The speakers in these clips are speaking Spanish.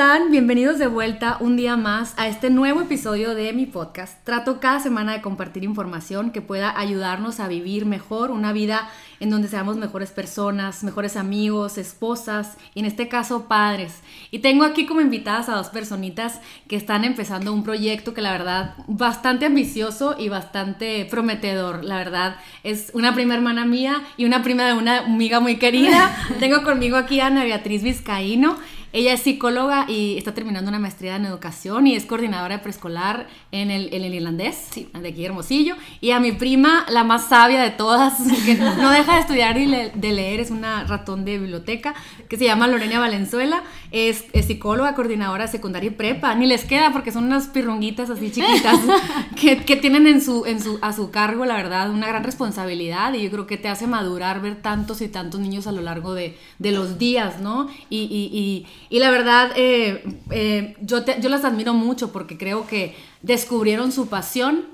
están? Bienvenidos de vuelta un día más a este nuevo episodio de mi podcast. Trato cada semana de compartir información que pueda ayudarnos a vivir mejor una vida en donde seamos mejores personas, mejores amigos, esposas y en este caso padres. Y tengo aquí como invitadas a dos personitas que están empezando un proyecto que la verdad bastante ambicioso y bastante prometedor. La verdad es una prima hermana mía y una prima de una amiga muy querida. tengo conmigo aquí a Ana Beatriz Vizcaíno. Ella es psicóloga y está terminando una maestría en educación y es coordinadora de preescolar en el, en el irlandés, de aquí Hermosillo. Y a mi prima, la más sabia de todas, que no deja de estudiar y de leer, es una ratón de biblioteca, que se llama Lorena Valenzuela. Es, psicóloga, coordinadora secundaria y prepa. Ni les queda porque son unas pirrunguitas así chiquitas que, que, tienen en su, en su, a su cargo, la verdad, una gran responsabilidad. Y yo creo que te hace madurar ver tantos y tantos niños a lo largo de, de los días, ¿no? y, y y la verdad, eh, eh, yo, yo las admiro mucho porque creo que descubrieron su pasión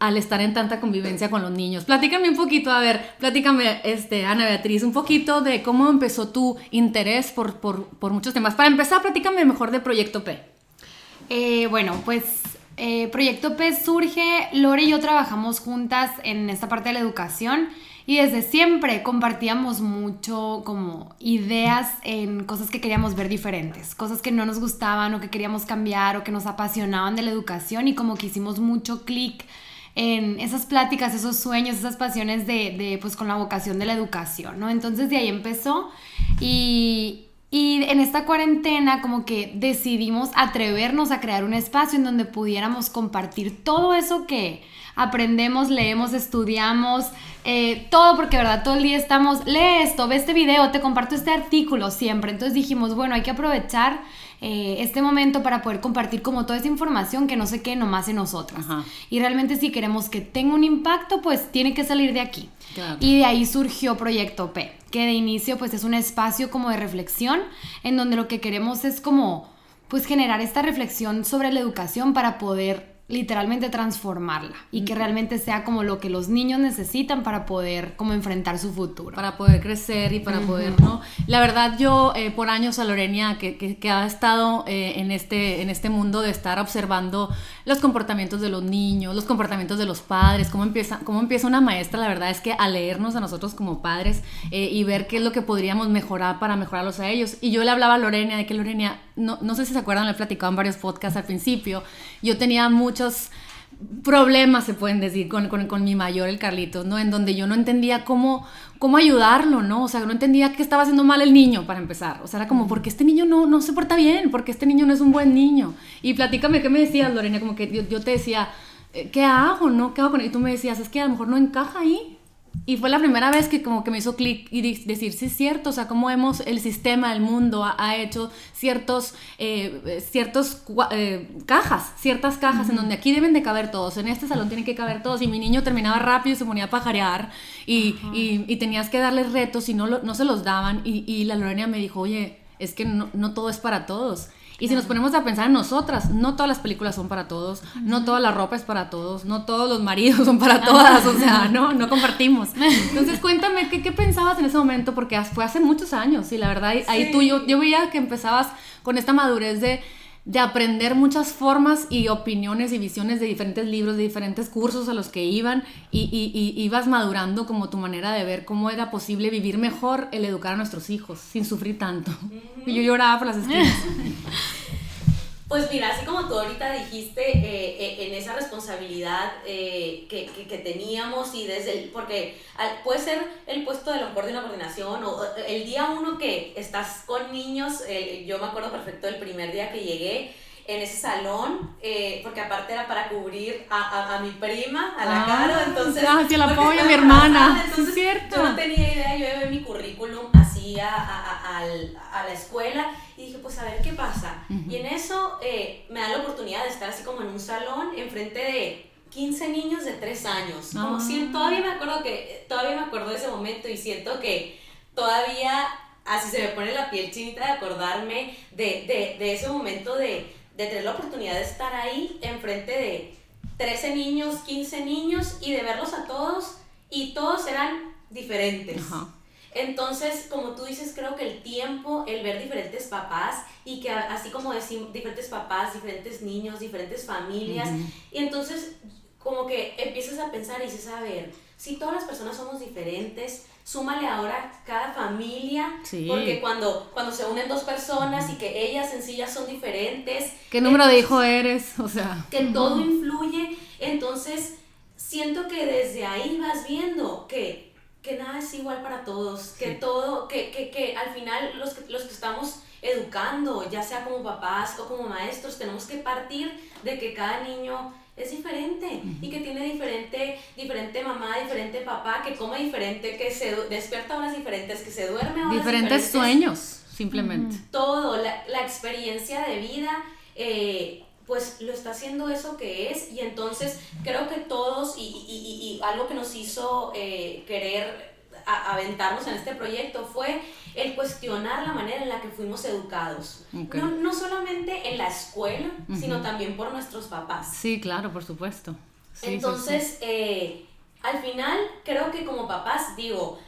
al estar en tanta convivencia con los niños. Platícame un poquito, a ver, platícame, este, Ana Beatriz, un poquito de cómo empezó tu interés por, por, por muchos temas. Para empezar, platícame mejor de Proyecto P. Eh, bueno, pues Proyecto P surge, Lore y yo trabajamos juntas en esta parte de la educación y desde siempre compartíamos mucho como ideas en cosas que queríamos ver diferentes, cosas que no nos gustaban o que queríamos cambiar o que nos apasionaban de la educación y como que hicimos mucho clic en esas pláticas, esos sueños, esas pasiones de, pues con la vocación de la educación, ¿no? Entonces de ahí empezó y, y en esta cuarentena como que decidimos atrevernos a crear un espacio en donde pudiéramos compartir todo eso que aprendemos, leemos, estudiamos, eh, todo porque, ¿verdad? Todo el día estamos, lee esto, ve este video, te comparto este artículo siempre. Entonces dijimos, bueno, hay que aprovechar eh, este momento para poder compartir como toda esa información que no se quede nomás en nosotras. Y realmente si queremos que tenga un impacto, pues tiene que salir de aquí. Y de ahí surgió Proyecto P, que de inicio pues es un espacio como de reflexión en donde lo que queremos es como pues generar esta reflexión sobre la educación para poder literalmente transformarla y que realmente sea como lo que los niños necesitan para poder como enfrentar su futuro. Para poder crecer y para poder, ¿no? La verdad yo eh, por años a Lorenia que, que, ha estado eh, en, este, en este mundo de estar observando los comportamientos de los niños, los comportamientos de los padres, cómo empieza, cómo empieza una maestra, la verdad es que a leernos a nosotros como padres eh, y ver qué es lo que podríamos mejorar para mejorarlos a ellos. Y yo le hablaba a Lorenia de que Lorenia, no, no sé si se acuerdan, le he platicado en varios podcasts al principio, yo tenía mucho problemas, se pueden decir, con, con, mi mayor, el Carlitos, ¿no? En donde yo no entendía cómo, cómo ayudarlo, ¿no? O sea, no entendía qué estaba haciendo mal el niño, para empezar. O sea, era como, ¿por qué este niño no, no se porta bien? ¿Por qué este niño no es un buen niño? Y platícame, ¿qué me decías, Lorena? Como que yo, yo te decía, eh, ¿qué hago, no? ¿Qué hago con él? Y tú me decías, es que a lo mejor no encaja ahí. Y fue la primera vez que como que me hizo clic y decir, sí es cierto, o sea, cómo hemos, el sistema, el mundo ha, hecho ciertos, eh, ciertos eh, cajas, ciertas cajas en donde aquí deben de caber todos, en este salón tienen que caber todos, y mi niño terminaba rápido y se ponía a pajarear, y, y, tenías que darles retos y no, no se los daban, y, y la Lorena me dijo, oye, es que no, no todo es para todos. Y si nos ponemos a pensar en nosotras, no todas las películas son para todos, no toda la ropa es para todos, no todos los maridos son para todas, o sea, no, no compartimos. Entonces cuéntame, ¿qué, ¿qué, pensabas en ese momento? Porque fue hace muchos años y la verdad, ahí tú, yo, yo veía que empezabas con esta madurez de de aprender muchas formas y opiniones y visiones de diferentes libros, de diferentes cursos a los que iban y, y, ibas madurando como tu manera de ver cómo era posible vivir mejor el educar a nuestros hijos sin sufrir tanto. Y yo lloraba por las esquinas. Pues mira, así como tú ahorita dijiste, eh, eh, en esa responsabilidad eh, que, que, teníamos y desde el, porque puede ser el puesto de lo mejor de una coordinación o el día uno que estás con niños, yo me acuerdo perfecto del primer día que llegué en ese salón, porque aparte era para cubrir a, a, mi prima, a la cara, ah, entonces... Ah, sí, el apoyo a mi hermana, es cierto. Yo no tenía idea, yo llevé mi currículum así a, a, a la escuela y dije, pues a ver qué pasa. Y en eso eh, me da la oportunidad de estar así como en un salón enfrente de 15 niños de 3 años. Como si, ah. todavía me acuerdo que, todavía me acuerdo de ese momento y siento que todavía así se me pone la piel chinita de acordarme de, de, de ese momento de, de tener la oportunidad de estar ahí enfrente de 13 niños, 15 niños y de verlos a todos y todos eran diferentes. Entonces, como tú dices, creo que el tiempo, el ver diferentes papás y que así como decir diferentes papás, diferentes niños, diferentes familias, y entonces como que empiezas a pensar y dices, a ver, si todas las personas somos diferentes, súmale ahora cada familia, porque cuando, cuando se unen dos personas y que ellas en sí ya son diferentes. ¿Qué número de hijo eres? O sea. Que todo influye, entonces siento que desde ahí vas viendo que que nada es igual para todos, que todo, que, que, que, al final los que, los que estamos educando, ya sea como papás o como maestros, tenemos que partir de que cada niño es diferente y que tiene diferente, diferente mamá, diferente papá, que come diferente, que se despierta a horas diferentes, que se duerme a horas diferentes. sueños, simplemente. Todo, la, la, experiencia de vida. Eh, pues lo está haciendo eso que es y entonces creo que todos y, y, y, algo que nos hizo eh, querer aventarnos en este proyecto fue el cuestionar la manera en la que fuimos educados. No, no, solamente en la escuela, sino también por nuestros papás. Sí, claro, por supuesto. entonces, Eh, al final creo que como papás, digo,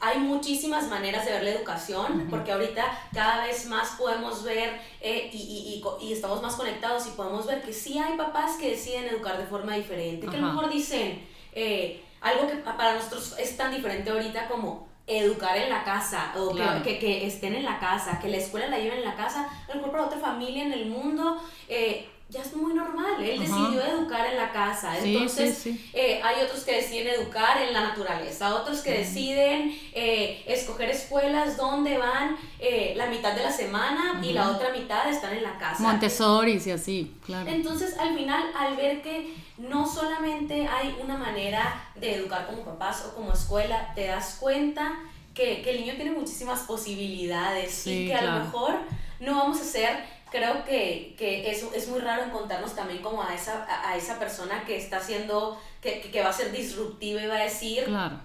hay muchísimas maneras de ver la educación, porque ahorita cada vez más podemos ver eh, y, y, y, estamos más conectados y podemos ver que sí hay papás que deciden educar de forma diferente, que a lo mejor dicen eh, algo que para nosotros es tan diferente ahorita como educar en la casa o que, que, estén en la casa, que la escuela la lleven en la casa, a lo mejor para otra familia en el mundo. Eh, ya es muy normal. Él decidió educar en la casa. Entonces, eh, hay otros que deciden educar en la naturaleza, otros que deciden eh, escoger escuelas donde van eh, la mitad de la semana y la otra mitad están en la casa. Montessori y así, claro. Entonces, al final, al ver que no solamente hay una manera de educar como papás o como escuela, te das cuenta que, que el niño tiene muchísimas posibilidades y que a lo mejor no vamos a ser creo que, que es, es, muy raro encontrarnos también como a esa, a, esa persona que está haciendo, que, que, va a ser disruptiva y va a decir,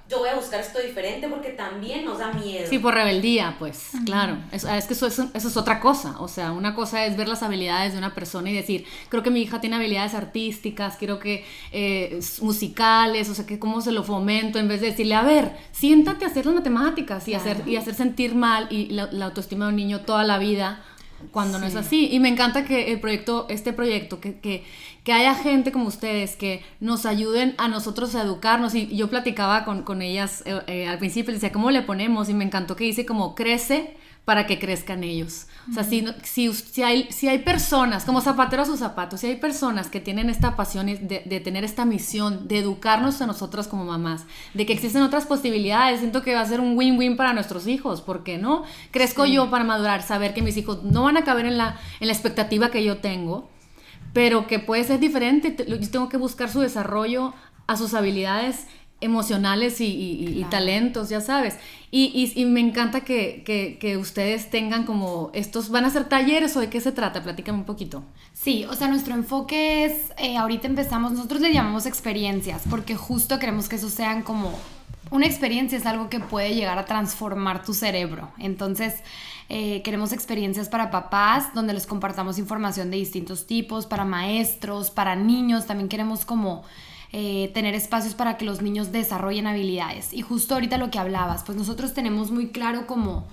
yo voy a buscar esto diferente porque también nos da miedo. Sí, por rebeldía, pues, claro. Es, es que eso, eso, es otra cosa. O sea, una cosa es ver las habilidades de una persona y decir, creo que mi hija tiene habilidades artísticas, creo que eh, musicales, o sea, que cómo se lo fomento, en vez de decirle, a ver, siéntate a hacer las matemáticas y, hacer, y hacer sentir mal y la, la autoestima de un niño toda la vida cuando no es así. Y me encanta que el proyecto, este proyecto, que, que, que, haya gente como ustedes que nos ayuden a nosotros a educarnos. Y yo platicaba con, con ellas eh, eh, al principio, decía, ¿cómo le ponemos? Y me encantó que dice como crece para que crezcan ellos. O sea, si, si, si, hay, si hay personas, como zapatero a sus zapatos, si hay personas que tienen esta pasión de, de, tener esta misión, de educarnos a nosotras como mamás, de que existen otras posibilidades, siento que va a ser un win-win para nuestros hijos, ¿por qué no? Crezco yo para madurar, saber que mis hijos no van a caber en la, en la expectativa que yo tengo, pero que puede ser diferente, yo tengo que buscar su desarrollo a sus habilidades emocionales y, talentos, ya sabes. Y, y me encanta que, que, que, ustedes tengan como estos, ¿van a ser talleres o de qué se trata? Platícame un poquito. Sí, o sea, nuestro enfoque es, eh, ahorita empezamos, nosotros le llamamos experiencias, porque justo queremos que eso sean como, una experiencia es algo que puede llegar a transformar tu cerebro. Entonces, eh, queremos experiencias para papás, donde les compartamos información de distintos tipos, para maestros, para niños, también queremos como eh, tener espacios para que los niños desarrollen habilidades. Y justo ahorita lo que hablabas, pues nosotros tenemos muy claro como...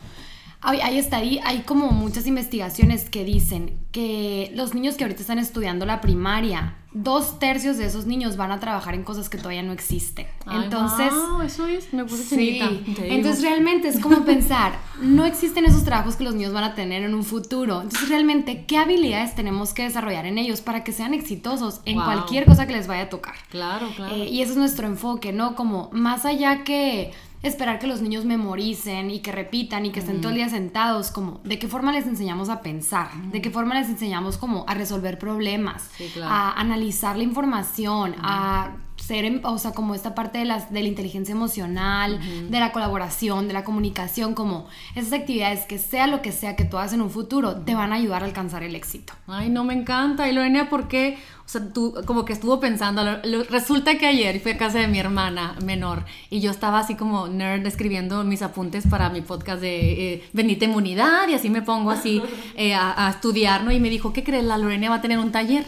Hay, hay, hay como muchas investigaciones que dicen que los niños que ahorita están estudiando la primaria dos tercios de esos niños van a trabajar en cosas que todavía no existen. Entonces, eso es, me puse sí. Entonces realmente es como pensar, no existen esos trabajos que los niños van a tener en un futuro. Entonces realmente, ¿qué habilidades tenemos que desarrollar en ellos para que sean exitosos en cualquier cosa que les vaya a tocar? Claro, claro. Eh, y ese es nuestro enfoque, ¿no? Como más allá que esperar que los niños memoricen y que repitan y que estén todo el día sentados, como de qué forma les enseñamos a pensar, de qué forma les enseñamos como a resolver problemas, a analizar la información, a ser, o sea, como esta parte de, las, de la inteligencia emocional, de la colaboración, de la comunicación, como esas actividades que sea lo que sea que tú hagas en un futuro, te van a ayudar a alcanzar el éxito. Ay, no me encanta. Y Lorena, ¿por qué? O sea, tú como que estuvo pensando, resulta que ayer fui a casa de mi hermana menor y yo estaba así como nerd escribiendo mis apuntes para mi podcast de eh, Bendita Inmunidad y así me pongo así eh, a, a, estudiar, ¿no? Y me dijo, ¿qué crees? La Lorena va a tener un taller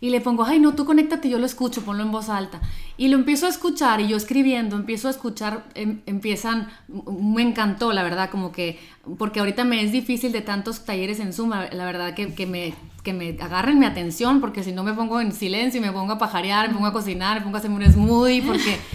y le pongo, ay, no, tú conéctate, yo lo escucho, ponlo en voz alta. Y lo empiezo a escuchar y yo escribiendo, empiezo a escuchar, em, empiezan, me encantó, la verdad, como que, porque ahorita me es difícil de tantos talleres en Zoom, la verdad que, que me, que me agarren mi atención, porque si no me pongo en silencio y me pongo a pajarear, me pongo a cocinar, me pongo a hacer un smoothie, porque...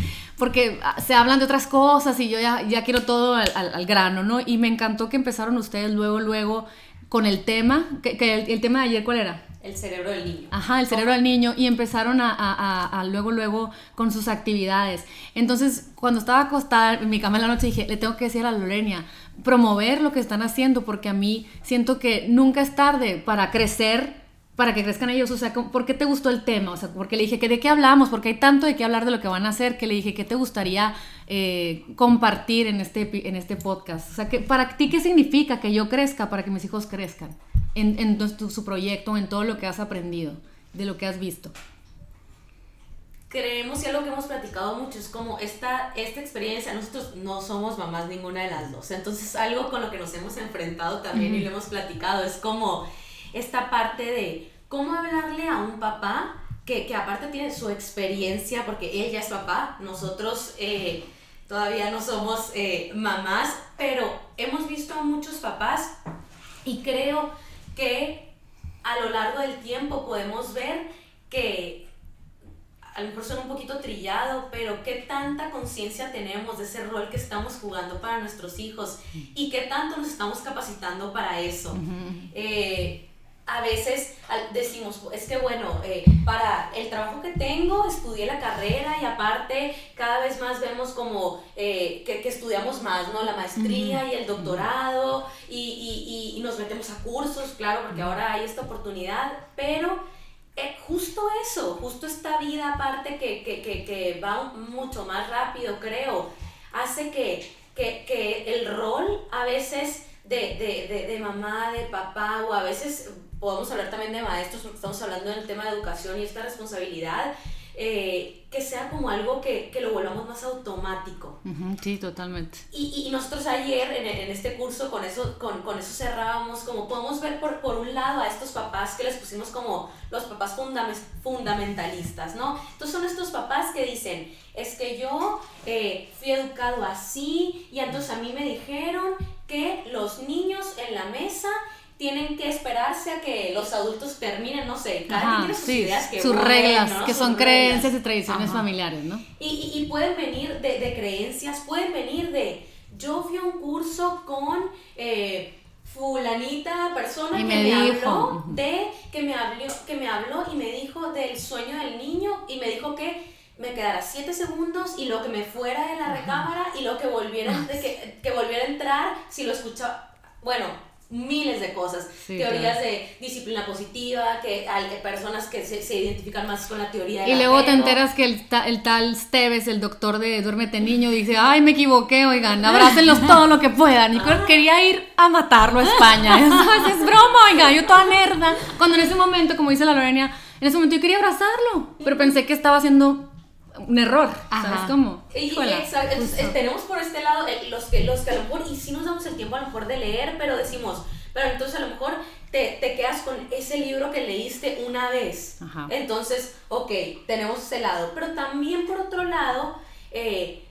porque se hablan de otras cosas y yo ya, ya quiero todo al, al, grano, ¿no? Y me encantó que empezaron ustedes luego, luego con el tema, que, que el, el, tema de ayer, ¿cuál era? El cerebro del niño. Ajá, el cerebro del niño. Y empezaron a, a, a, luego, luego con sus actividades. Entonces, cuando estaba acostada en mi cama en la noche, dije, le tengo que decir a Lorenia, promover lo que están haciendo, porque a mí siento que nunca es tarde para crecer para que crezcan ellos, o sea, ¿por qué te gustó el tema? O sea, porque le dije que de qué hablamos, porque hay tanto de qué hablar de lo que van a hacer, que le dije que te gustaría eh, compartir en este, en este podcast. O sea, que para ti, ¿qué significa que yo crezca para que mis hijos crezcan en, en tu, su proyecto, en todo lo que has aprendido, de lo que has visto? Creemos y algo que hemos platicado mucho es como esta, esta experiencia, nosotros no somos mamás ninguna de las dos, entonces algo con lo que nos hemos enfrentado también y lo hemos platicado es como esta parte de cómo hablarle a un papá que, que aparte tiene su experiencia, porque él ya es papá, nosotros eh, todavía no somos eh, mamás, pero hemos visto a muchos papás y creo que a lo largo del tiempo podemos ver que a lo mejor suena un poquito trillado, pero qué tanta conciencia tenemos de ese rol que estamos jugando para nuestros hijos y qué tanto nos estamos capacitando para eso. eh, a veces decimos, es que bueno, eh, para el trabajo que tengo, estudié la carrera y aparte cada vez más vemos como eh, que, que, estudiamos más, ¿no? La maestría y el doctorado y, y, y, nos metemos a cursos, claro, porque ahora hay esta oportunidad, pero eh, justo eso, justo esta vida aparte que, que, que, que va mucho más rápido, creo, hace que, que el rol a veces... De, de, de, de, mamá, de papá, o a veces podemos hablar también de maestros porque estamos hablando del tema de educación y esta responsabilidad, eh, que sea como algo que, que, lo volvamos más automático. sí, totalmente. Y, y nosotros ayer en, en, este curso con eso, con, con, eso cerrábamos, como podemos ver por, por un lado a estos papás que les pusimos como los papás fundamentalistas, ¿no? Entonces son estos papás que dicen, es que yo eh, fui educado así y entonces a mí me dijeron que los niños en la mesa tienen que esperarse a que los adultos terminen, no sé, cada Ajá, tiene sus sí, ideas que sus reglas, ¿no? que sus son reglas. creencias y tradiciones Ajá. familiares, ¿no? Y, y, y, pueden venir de, de, creencias, pueden venir de, yo fui a un curso con eh, fulanita persona y que me, me dijo. habló de, que me habló, que me habló y me dijo del sueño del niño y me dijo que me quedara 7 segundos y luego que me fuera de la recámara y luego que volviera, de que, que volviera a entrar si lo escuchaba, bueno, miles de cosas, Sí, teorías claro. de disciplina positiva, que hay personas que se, se identifican más con la teoría Y luego te enteras que el, ta- el tal Steves, el doctor de Duérmete Niño, dice, ay, me equivoqué, oigan, abrácenlos todo lo que puedan. Y quería ir a matarlo a España. Es, es broma, oiga, yo toda nerda. Cuando en ese momento, como dice la Lorena, en ese momento yo quería abrazarlo, pero pensé que estaba haciendo un error, ¿sabes Ajá. cómo? Y, y Híjola, exacto, entonces, tenemos por este lado los que, los que a lo mejor, y sí nos damos el tiempo a lo mejor de leer, pero decimos, pero entonces a lo mejor te, te quedas con ese libro que leíste una vez. Ajá. Entonces, ok, tenemos ese lado, pero también por otro lado, eh,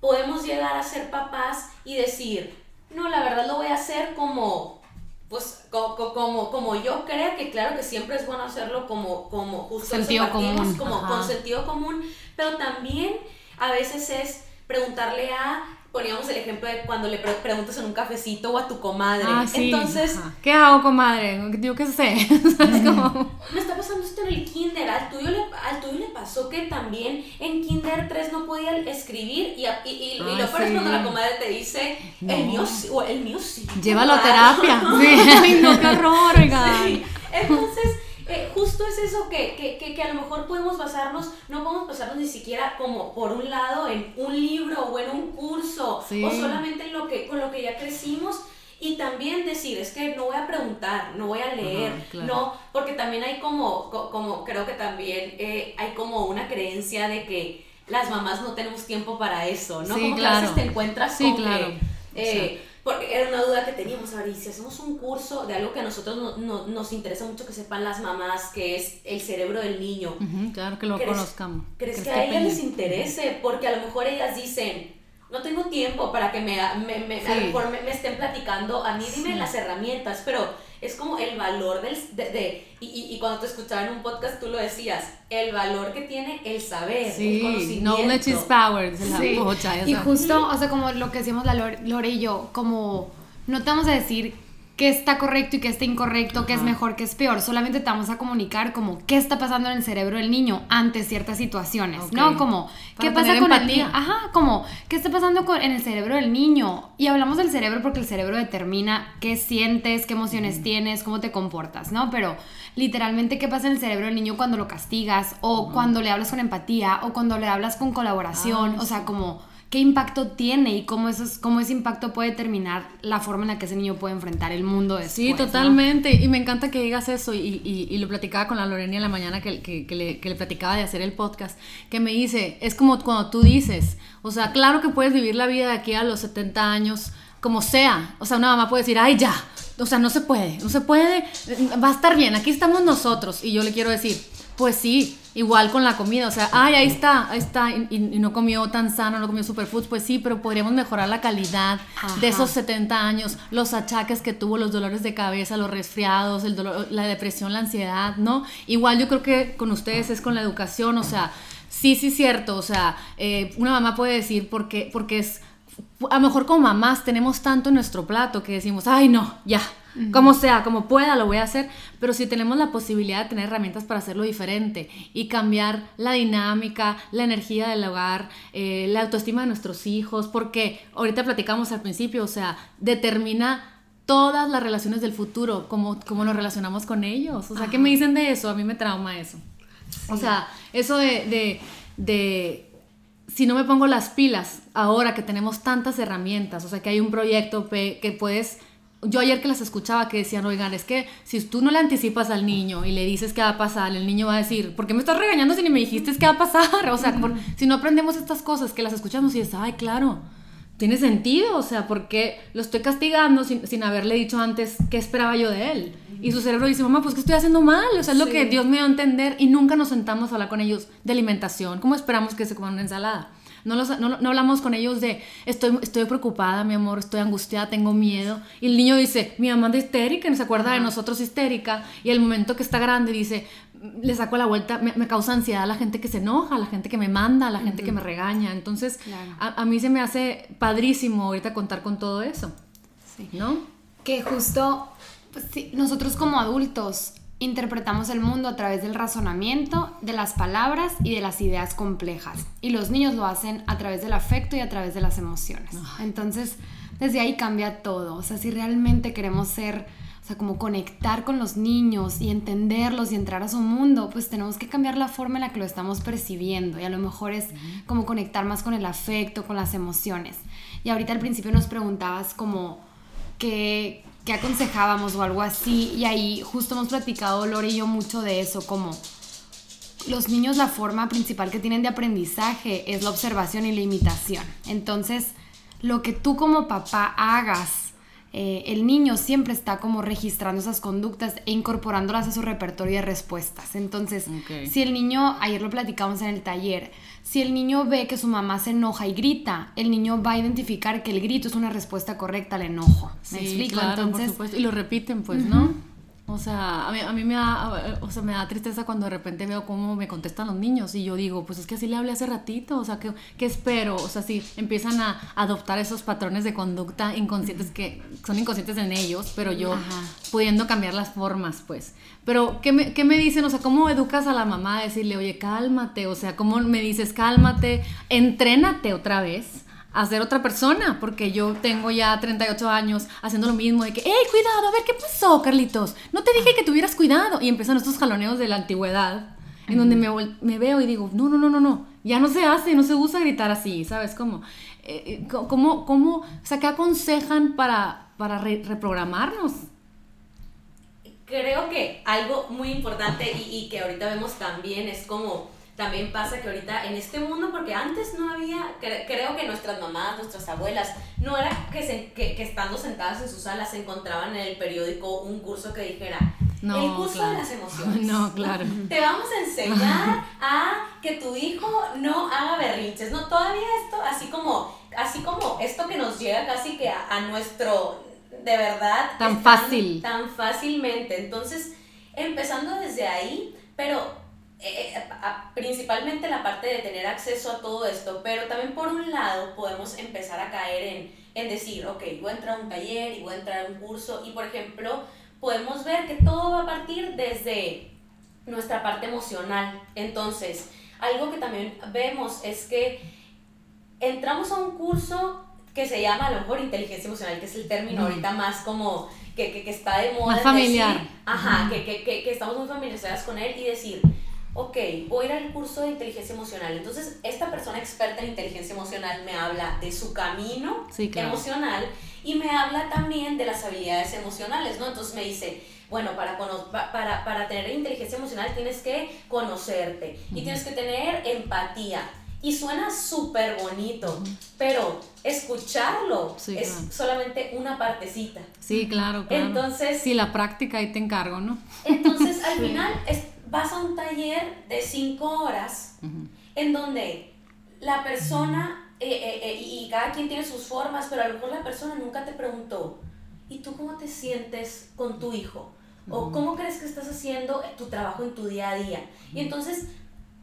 podemos llegar a ser papás y decir, no, la verdad lo voy a hacer como, pues, co- co- como, como yo creo que claro que siempre es bueno hacerlo como, como justo Sentido común, como ajá. con sentido común, pero también a veces es preguntarle a, poníamos el ejemplo de cuando le pre- preguntas en un cafecito o a tu comadre. Ah, sí. Entonces, Ajá. ¿qué hago, comadre? Yo qué sé. ¿Sabes cómo? me está pasando esto en el kinder, al tuyo le, al tuyo le pasó que también en kinder 3 no podía escribir y, y, y, y Ah, lo peor es sí. cuando la comadre te dice, el mío sí, o el mío sí. Llévalo a terapia. Sí. Ay, no, qué horror, oigan. Sí. Entonces, eh, justo es eso que, que, que, que a lo mejor podemos basarnos, no podemos basarnos ni siquiera como por un lado en un libro o en un curso Sí. o solamente en lo que, con lo que ya crecimos. Y también decir, es que no voy a preguntar, no voy a leer, Ajá, claro. no, porque también hay como, co- como creo que también eh, hay como una creencia de que las mamás no tenemos tiempo para eso, ¿no? Sí, como que a claro. veces te encuentras Sí, con claro. que, eh, porque era una duda que teníamos, a ver, si hacemos un curso de algo que a nosotros no, nos interesa mucho que sepan las mamás, que es el cerebro del niño. claro, que lo conozcamos. ¿Crees, que a ellas les interese? Porque a lo mejor ellas dicen, no tengo tiempo para que me, me, me, me, estén platicando, a mí dime las herramientas, pero es como el valor del, de, y, y, cuando te escuchaba en un podcast tú lo decías, el valor que tiene el saber, el conocimiento. Knowledge is power, sí. Y justo, o sea, como lo que decimos la Lore y yo, como no te vamos a decir qué está correcto y qué está incorrecto, qué es mejor, qué es peor. Solamente te vamos a comunicar como qué está pasando en el cerebro del niño ante ciertas situaciones, ¿no? Como qué pasa con el niño. Ajá, como qué está pasando con, en el cerebro del niño. Y hablamos del cerebro porque el cerebro determina qué sientes, qué emociones tienes, cómo te comportas, ¿no? Pero literalmente qué pasa en el cerebro del niño cuando lo castigas o cuando le hablas con empatía o cuando le hablas con colaboración, ah, o sea, como qué impacto tiene y cómo, eso cómo ese impacto puede determinar la forma en la que ese niño puede enfrentar el mundo después. Sí, totalmente. Y me encanta que digas eso. Y, y, lo platicaba con la Lorena en la mañana que, que, que, le, que, le, platicaba de hacer el podcast. Que me dice, es como cuando tú dices, o sea, claro que puedes vivir la vida de aquí a los 70 años como sea. O sea, una mamá puede decir, ay, ya. O sea, no se puede, no se puede. Va a estar bien, aquí estamos nosotros. Y yo le quiero decir, pues sí, igual con la comida, o sea, ay, ahí está, ahí está, y, no comió tan sano, no comió superfoods, pues sí, pero podríamos mejorar la calidad de esos 70 años, los achaques que tuvo, los dolores de cabeza, los resfriados, el dolor, la depresión, la ansiedad, ¿no? Igual yo creo que con ustedes es con la educación, o sea, sí, sí, cierto, o sea, eh, una mamá puede decir porque, porque es, a lo mejor como mamás tenemos tanto en nuestro plato que decimos, ay, no, ya, como sea, como pueda, lo voy a hacer, pero si tenemos la posibilidad de tener herramientas para hacerlo diferente y cambiar la dinámica, la energía del hogar, eh, la autoestima de nuestros hijos, porque ahorita platicamos al principio, o sea, determina todas las relaciones del futuro, cómo, cómo nos relacionamos con ellos. O sea, ¿qué me dicen de eso? A mí me trauma eso. O sea, eso de, de, de si no me pongo las pilas ahora que tenemos tantas herramientas, o sea, que hay un proyecto que puedes yo ayer que las escuchaba que decían, oigan, es que si tú no le anticipas al niño y le dices qué va a pasar, el niño va a decir, ¿por qué me estás regañando si ni me dijiste qué va a pasar? O sea, si no aprendemos estas cosas, que las escuchamos y es, ay, claro, tiene sentido, o sea, porque lo estoy castigando sin, sin, haberle dicho antes qué esperaba yo de él. Y su cerebro dice, mamá, pues que estoy haciendo mal, o sea, es lo que Dios me dio a entender y nunca nos sentamos a hablar con ellos de alimentación. ¿Cómo esperamos que se coman una ensalada? No, no, hablamos con ellos de estoy, estoy preocupada, mi amor, estoy angustiada, tengo miedo. Y el niño dice, mi mamá es histérica, no se acuerda de nosotros histérica. Y el momento que está grande dice, le saco la vuelta, me, causa ansiedad la gente que se enoja, la gente que me manda, la gente que me regaña. Entonces, a, mí se me hace padrísimo ahorita contar con todo eso. Sí. ¿No? Que justo pues, nosotros como adultos interpretamos el mundo a través del razonamiento, de las palabras y de las ideas complejas. Y los niños lo hacen a través del afecto y a través de las emociones. Entonces, desde ahí cambia todo. O sea, si realmente queremos ser, o sea, como conectar con los niños y entenderlos y entrar a su mundo, pues tenemos que cambiar la forma en la que lo estamos percibiendo. Y a lo mejor es como conectar más con el afecto, con las emociones. Y ahorita al principio nos preguntabas como que que aconsejábamos o algo así. Y ahí justo hemos platicado Lore y yo mucho de eso, como los niños la forma principal que tienen de aprendizaje es la observación y la imitación. Entonces, lo que tú como papá hagas, eh, el niño siempre está como registrando esas conductas e incorporándolas a su repertorio de respuestas. Entonces, si el niño, ayer lo platicamos en el taller, si el niño ve que su mamá se enoja y grita, el niño va a identificar que el grito es una respuesta correcta al enojo. ¿Me explico? Entonces, Y lo repiten, pues, ¿no? O sea, a mí, a mí, me, da, o sea, me da tristeza cuando de repente veo cómo me contestan los niños y yo digo, pues es que así le hablé hace ratito, o sea, ¿qué, qué espero? O sea, si empiezan a adoptar esos patrones de conducta inconscientes que son inconscientes en ellos, pero yo pudiendo cambiar las formas, pues. Pero, ¿qué me, ¿qué me dicen? O sea, ¿cómo educas a la mamá a decirle, oye, cálmate? O sea, ¿cómo me dices, cálmate, entrénate otra vez? A ser otra persona, porque yo tengo ya 38 años haciendo lo mismo de que, hey, cuidado, a ver qué pasó, Carlitos, no te dije que tuvieras cuidado. Y empiezan estos jaloneos de la antigüedad, en donde me, me, veo y digo, no, no, no, no, no, ya no se hace, no se usa gritar así, ¿sabes cómo? Eh, eh, ¿cómo, cómo, o sea, qué aconsejan para, para reprogramarnos? Creo que algo muy importante y, y que ahorita vemos también es como también pasa que ahorita en este mundo, porque antes no había, creo que nuestras mamás, nuestras abuelas, no era que, se, que, que, estando sentadas en su sala se encontraban en el periódico un curso que dijera, no, el curso de las emociones. No, claro. Te vamos a enseñar a que tu hijo no haga berrinches, ¿no? Todavía esto, así como, así como esto que nos llega casi que a, a nuestro, de verdad. Tan fácil. Tan fácilmente. Entonces, empezando desde ahí, pero eh, eh, principalmente la parte de tener acceso a todo esto, pero también por un lado podemos empezar a caer en, en decir, ok, voy a entrar a un taller y voy a entrar a un curso y por ejemplo podemos ver que todo va a partir desde nuestra parte emocional. Entonces, algo que también vemos es que entramos a un curso que se llama a lo mejor inteligencia emocional, que es el término ahorita más como que, que, que está de moda. Más familiar. ajá, que, que, que, estamos muy familiarizadas con él y decir, ok, voy a ir al curso de inteligencia emocional. Entonces, esta persona experta en inteligencia emocional me habla de su camino emocional y me habla también de las habilidades emocionales, ¿no? Entonces me dice, bueno, para, para, para tener inteligencia emocional tienes que conocerte y tienes que tener empatía. Y suena súper bonito, pero escucharlo es solamente una partecita. Sí, claro, claro. Entonces... Sí, la práctica ahí te encargo, ¿no? Entonces, al final, es, vas a un taller de cinco horas en donde la persona, eh, eh, eh, y cada quien tiene sus formas, pero a lo mejor la persona nunca te preguntó, ¿y tú cómo te sientes con tu hijo? ¿O cómo crees que estás haciendo tu trabajo en tu día a día? Y entonces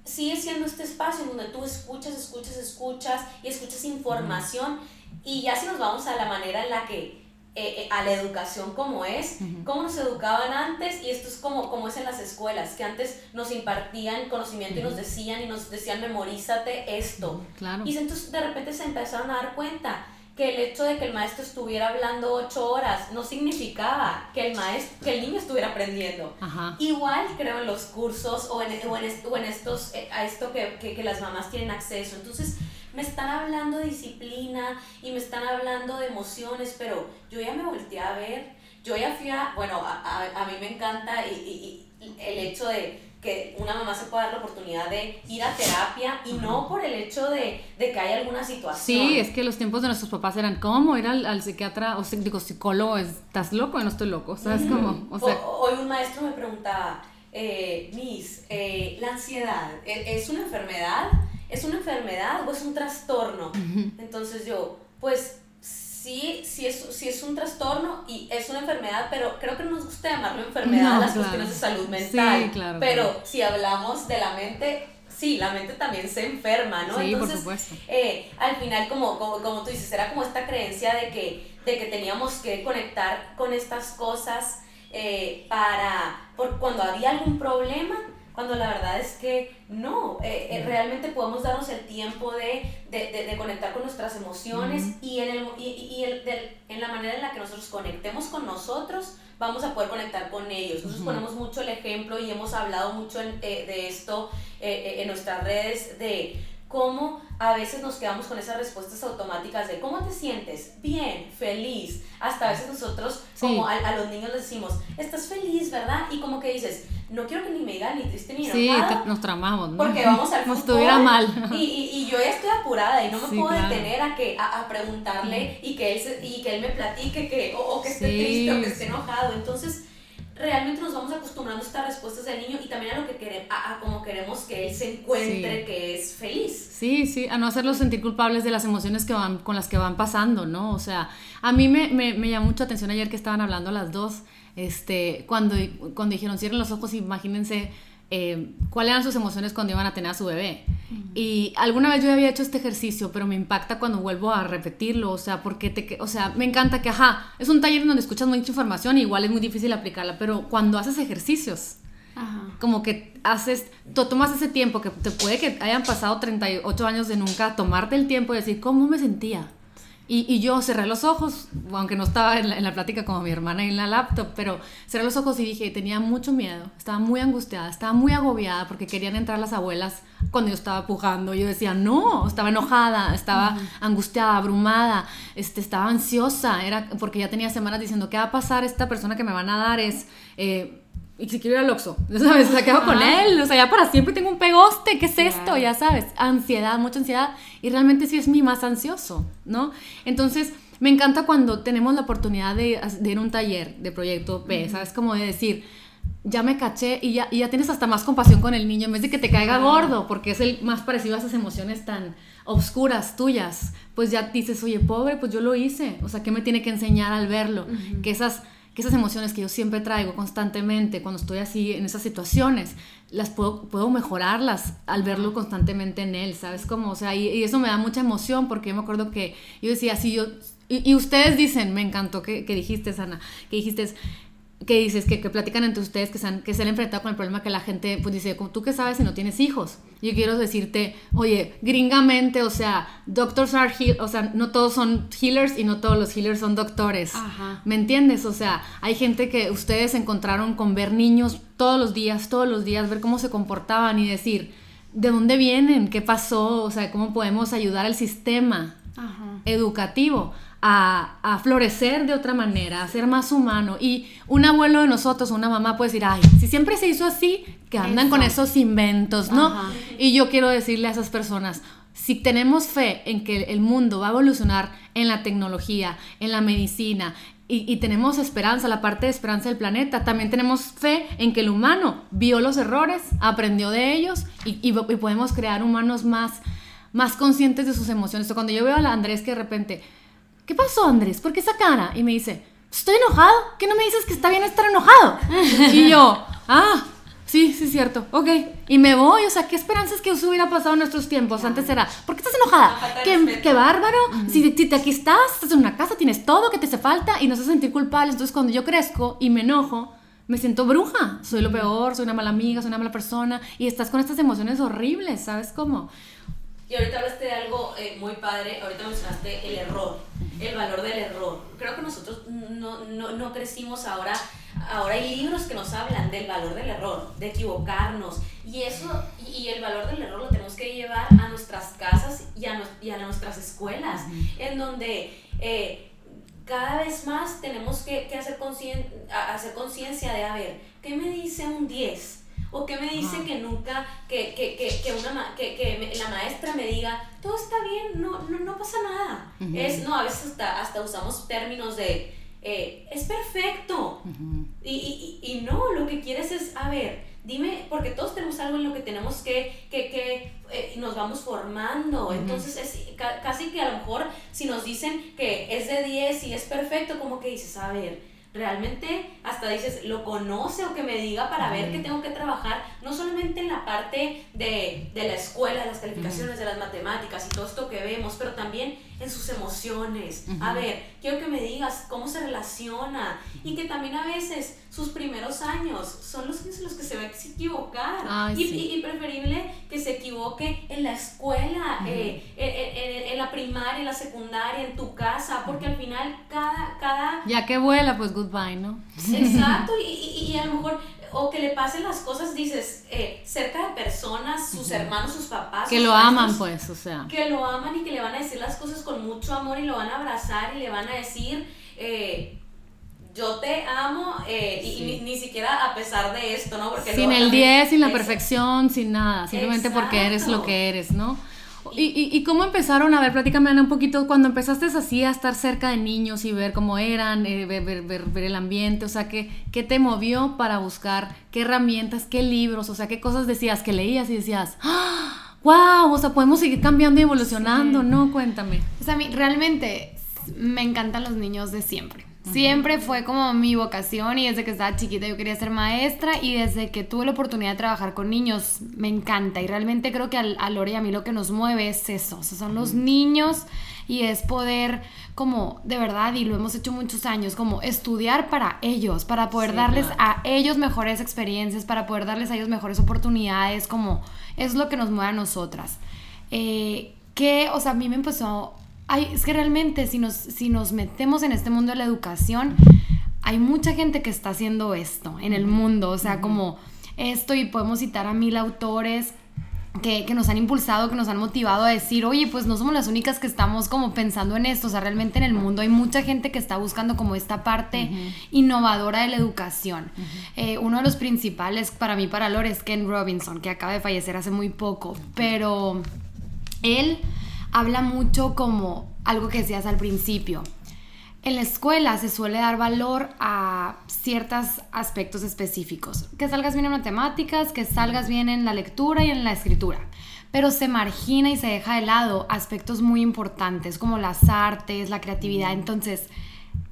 sigue siendo este espacio en donde tú escuchas, escuchas, escuchas y escuchas información. Y ya si nos vamos a la manera en la que eh, eh, a la educación como es, cómo nos educaban antes y esto es como, como es en las escuelas, que antes nos impartían conocimiento y nos decían y nos decían memorízate esto. Claro. Y entonces de repente se empezaron a dar cuenta que el hecho de que el maestro estuviera hablando ocho horas no significaba que el maestro, que el niño estuviera aprendiendo. Igual creo en los cursos o en, o en, estos, eh, a esto que, que, que las mamás tienen acceso. Entonces, me están hablando de disciplina y me están hablando de emociones, pero yo ya me volteé a ver, yo ya fui a, bueno, a, a, mí me encanta y, el hecho de que una mamá se pueda dar la oportunidad de ir a terapia y no por el hecho de, de, que haya alguna situación. Sí, es que los tiempos de nuestros papás eran, ¿cómo ir al, al psiquiatra o digo, psicólogo? ¿Estás loco o no estoy loco? ¿Sabes cómo? O sea, hoy un maestro me preguntaba, eh, Miss, eh, la ansiedad, ¿e-, ¿es una enfermedad? ¿Es una enfermedad o es un trastorno? Entonces yo, pues sí, sí es, sí es un trastorno y es una enfermedad, pero creo que no nos gusta llamarlo enfermedad las cuestiones de salud mental. Sí, claro, pero si hablamos de la mente, sí, la mente también se enferma, ¿no? Sí, por supuesto. Eh, al final, como, como, como, tú dices, era como esta creencia de que, de que teníamos que conectar con estas cosas eh, para, por cuando había algún problema, cuando la verdad es que no, eh, eh, realmente podemos darnos el tiempo de, de, de, conectar con nuestras emociones y, en, el, y, y el, en la manera en la que nosotros conectemos con nosotros, vamos a poder conectar con ellos. Nosotros ponemos mucho el ejemplo y hemos hablado mucho eh, de esto en nuestras redes, de cómo a veces nos quedamos con esas respuestas automáticas de ¿cómo te sientes? Bien, feliz. Hasta a veces nosotros, como a, a, los niños les decimos, estás feliz, ¿verdad? Y como que dices, no quiero que ni me digan ni triste ni enojada. Sí, nos tramamos, ¿no? Porque vamos al Nos estuviera mal. Y, y, y, yo ya estoy apurada y no me puedo detener a, que, a, a preguntarle y, que él y que él me platique que, o, que esté triste o que esté enojado. Entonces realmente nos vamos acostumbrando a estas respuestas del niño y también a lo que queremos, a, como queremos que él se encuentre, que es feliz. Sí, sí, a no hacerlo sentir culpables de las emociones que van, con las que van pasando, ¿no? O sea, a mí me, me, me llamó mucha atención ayer que estaban hablando las dos, este, cuando, cuando dijeron cierren los ojos, imagínense eh, cuáles eran sus emociones cuando iban a tener a su bebé. Y alguna vez yo había hecho este ejercicio, pero me impacta cuando vuelvo a repetirlo, o sea, porque te, o sea, me encanta que, ajá, es un taller donde escuchas mucha información, igual es muy difícil aplicarla, pero cuando haces ejercicios, como que haces, tomas ese tiempo, que te puede que hayan pasado 38 años de nunca tomarte el tiempo y decir, ¿cómo me sentía? Y, y, yo cerré los ojos, aunque no estaba en la, en la, plática como mi hermana en la laptop, pero cerré los ojos y dije, tenía mucho miedo, estaba muy angustiada, estaba muy agobiada porque querían entrar las abuelas cuando yo estaba pujando. Yo decía, no, estaba enojada, estaba uh -huh. angustiada, abrumada, este, estaba ansiosa, era porque ya tenía semanas diciendo, ¿qué va a pasar? Esta persona que me van a dar es... Eh, y si quiero ir al Oxxo, ¿sabes? O sea, quedo con él, o sea, ya para siempre tengo un pegoste, ¿qué es esto? Ya sabes, ansiedad, mucha ansiedad, y realmente sí es mi más ansioso, ¿no? Entonces, me encanta cuando tenemos la oportunidad de, de ir a un taller de proyecto P, ¿sabes? Como de decir, ya me caché y ya, y ya tienes hasta más compasión con el niño en vez de que te caiga gordo, porque es el más parecido a esas emociones tan obscuras tuyas, pues ya dices, oye, pobre, pues yo lo hice, o sea, ¿qué me tiene que enseñar al verlo? Que esas que esas emociones que yo siempre traigo constantemente cuando estoy así en esas situaciones, las puedo, puedo mejorarlas al verlo constantemente en él, ¿sabes cómo? O sea, y, eso me da mucha emoción porque yo me acuerdo que yo decía, si yo, y, ustedes dicen, me encantó que, que dijiste, Ana, que dijiste, que dices que, que, platican entre ustedes que se, han, que se han enfrentado con el problema que la gente pues dice, tú qué sabes si no tienes hijos. Yo quiero decirte, oye, gringamente, o sea, doctors are heal, o sea, no todos son healers y no todos los healers son doctores. ¿Me entiendes? O sea, hay gente que ustedes encontraron con ver niños todos los días, todos los días, ver cómo se comportaban y decir, ¿de dónde vienen? ¿Qué pasó? O sea, ¿cómo podemos ayudar al sistema educativo? A, florecer de otra manera, a ser más humano. Y un abuelo de nosotros, una mamá puede decir, ay, si siempre se hizo así, que andan con esos inventos, ¿no? Y yo quiero decirle a esas personas, si tenemos fe en que el mundo va a evolucionar en la tecnología, en la medicina, y, tenemos esperanza, la parte de esperanza del planeta, también tenemos fe en que el humano vio los errores, aprendió de ellos y, y podemos crear humanos más, más conscientes de sus emociones. cuando yo veo a Andrés que de repente ¿qué pasó Andrés? ¿Por qué esa cara? Y me dice, estoy enojado. ¿Qué no me dices que está bien estar enojado? y yo, ah, sí, sí es cierto, ok. Y me voy, o sea, ¿qué esperanzas que eso hubiera pasado en nuestros tiempos? Antes era, ¿por qué estás enojada? ¿Qué, qué, bárbaro. Si, si, aquí estás, estás en una casa, tienes todo que te hace falta y no se sentir culpable. Entonces cuando yo crezco y me enojo, me siento bruja, soy lo peor, soy una mala amiga, soy una mala persona y estás con estas emociones horribles, ¿sabes cómo? Y ahorita hablaste de algo eh, muy padre, ahorita mencionaste el error, el valor del error. Creo que nosotros no, no, no, crecimos ahora, ahora hay libros que nos hablan del valor del error, de equivocarnos. Y eso, y, el valor del error lo tenemos que llevar a nuestras casas y a, y a nuestras escuelas, en donde... Eh, cada vez más tenemos que, que hacer conciencia de, a ver, ¿qué me dice un 10? ¿O qué me dice que nunca, que, que, que, que una, que, que, la maestra me diga, todo está bien, no, no, no pasa nada? es, no, a veces hasta, hasta usamos términos de, eh, es perfecto. y, y, y, no, lo que quieres es, a ver, dime, porque todos tenemos algo en lo que tenemos que, que, que eh, nos vamos formando. Entonces, es casi que a lo mejor si nos dicen que es de 10 y es perfecto, como que dices, a ver, realmente hasta dices, lo conoce o que me diga para ver que tengo que trabajar, no solamente en la parte de, de la escuela, de las calificaciones, de las matemáticas y todo esto que vemos, pero también en sus emociones. A ver, quiero que me digas cómo se relaciona y que también a veces sus primeros años son los, los que se va a equivocar. y, y, preferible que se equivoque en la escuela, eh, en, en, la primaria, en la secundaria, en tu casa, porque al final cada... cada ya que vuela, pues goodbye, ¿no? Exacto, y, y a lo mejor o que le pasen las cosas, dices, eh, cerca de personas, sus hermanos, sus papás. Que lo aman, pues, o sea. Que lo aman y que le van a decir las cosas con mucho amor y lo van a abrazar y le van a decir, eh, yo te amo, eh, y ni, siquiera a pesar de esto, ¿no? Porque sin el 10, sin la perfección, sin nada, simplemente porque eres lo que eres, ¿no? ¿Y, y, cómo empezaron? A ver, platícame Ana, un poquito, cuando empezaste así a estar cerca de niños y ver cómo eran, eh, ver, ver, ver, el ambiente, o sea, ¿qué, ¿qué te movió para buscar qué herramientas, qué libros, o sea, qué cosas decías que leías y decías, wow, ¡Ah! o sea, podemos seguir cambiando y evolucionando, ¿no? Cuéntame. O sea, a mí realmente me encantan los niños de siempre. Siempre fue como mi vocación y desde que estaba chiquita yo quería ser maestra y desde que tuve la oportunidad de trabajar con niños me encanta. Y realmente creo que a, Lore y a mí lo que nos mueve es eso, o sea, son los niños y es poder como de verdad y lo hemos hecho muchos años como estudiar para ellos, para poder darles a ellos mejores experiencias, para poder darles a ellos mejores oportunidades, como es lo que nos mueve a nosotras. Eh, que, o sea, a mí me empezó es que realmente si nos, si nos metemos en este mundo de la educación, hay mucha gente que está haciendo esto en el mundo, o sea, como esto y podemos citar a mil autores. que, que, nos han impulsado, que nos han motivado a decir, oye, pues no somos las únicas que estamos como pensando en esto, o sea, realmente en el mundo hay mucha gente que está buscando como esta parte innovadora de la educación. eh, uno de los principales para mí, para Lore, es Ken Robinson, que acaba de fallecer hace muy poco, pero él habla mucho como algo que decías al principio. En la escuela se suele dar valor a ciertos aspectos específicos. Que salgas bien en matemáticas, que salgas bien en la lectura y en la escritura. Pero se margina y se deja de lado aspectos muy importantes como las artes, la creatividad. Entonces,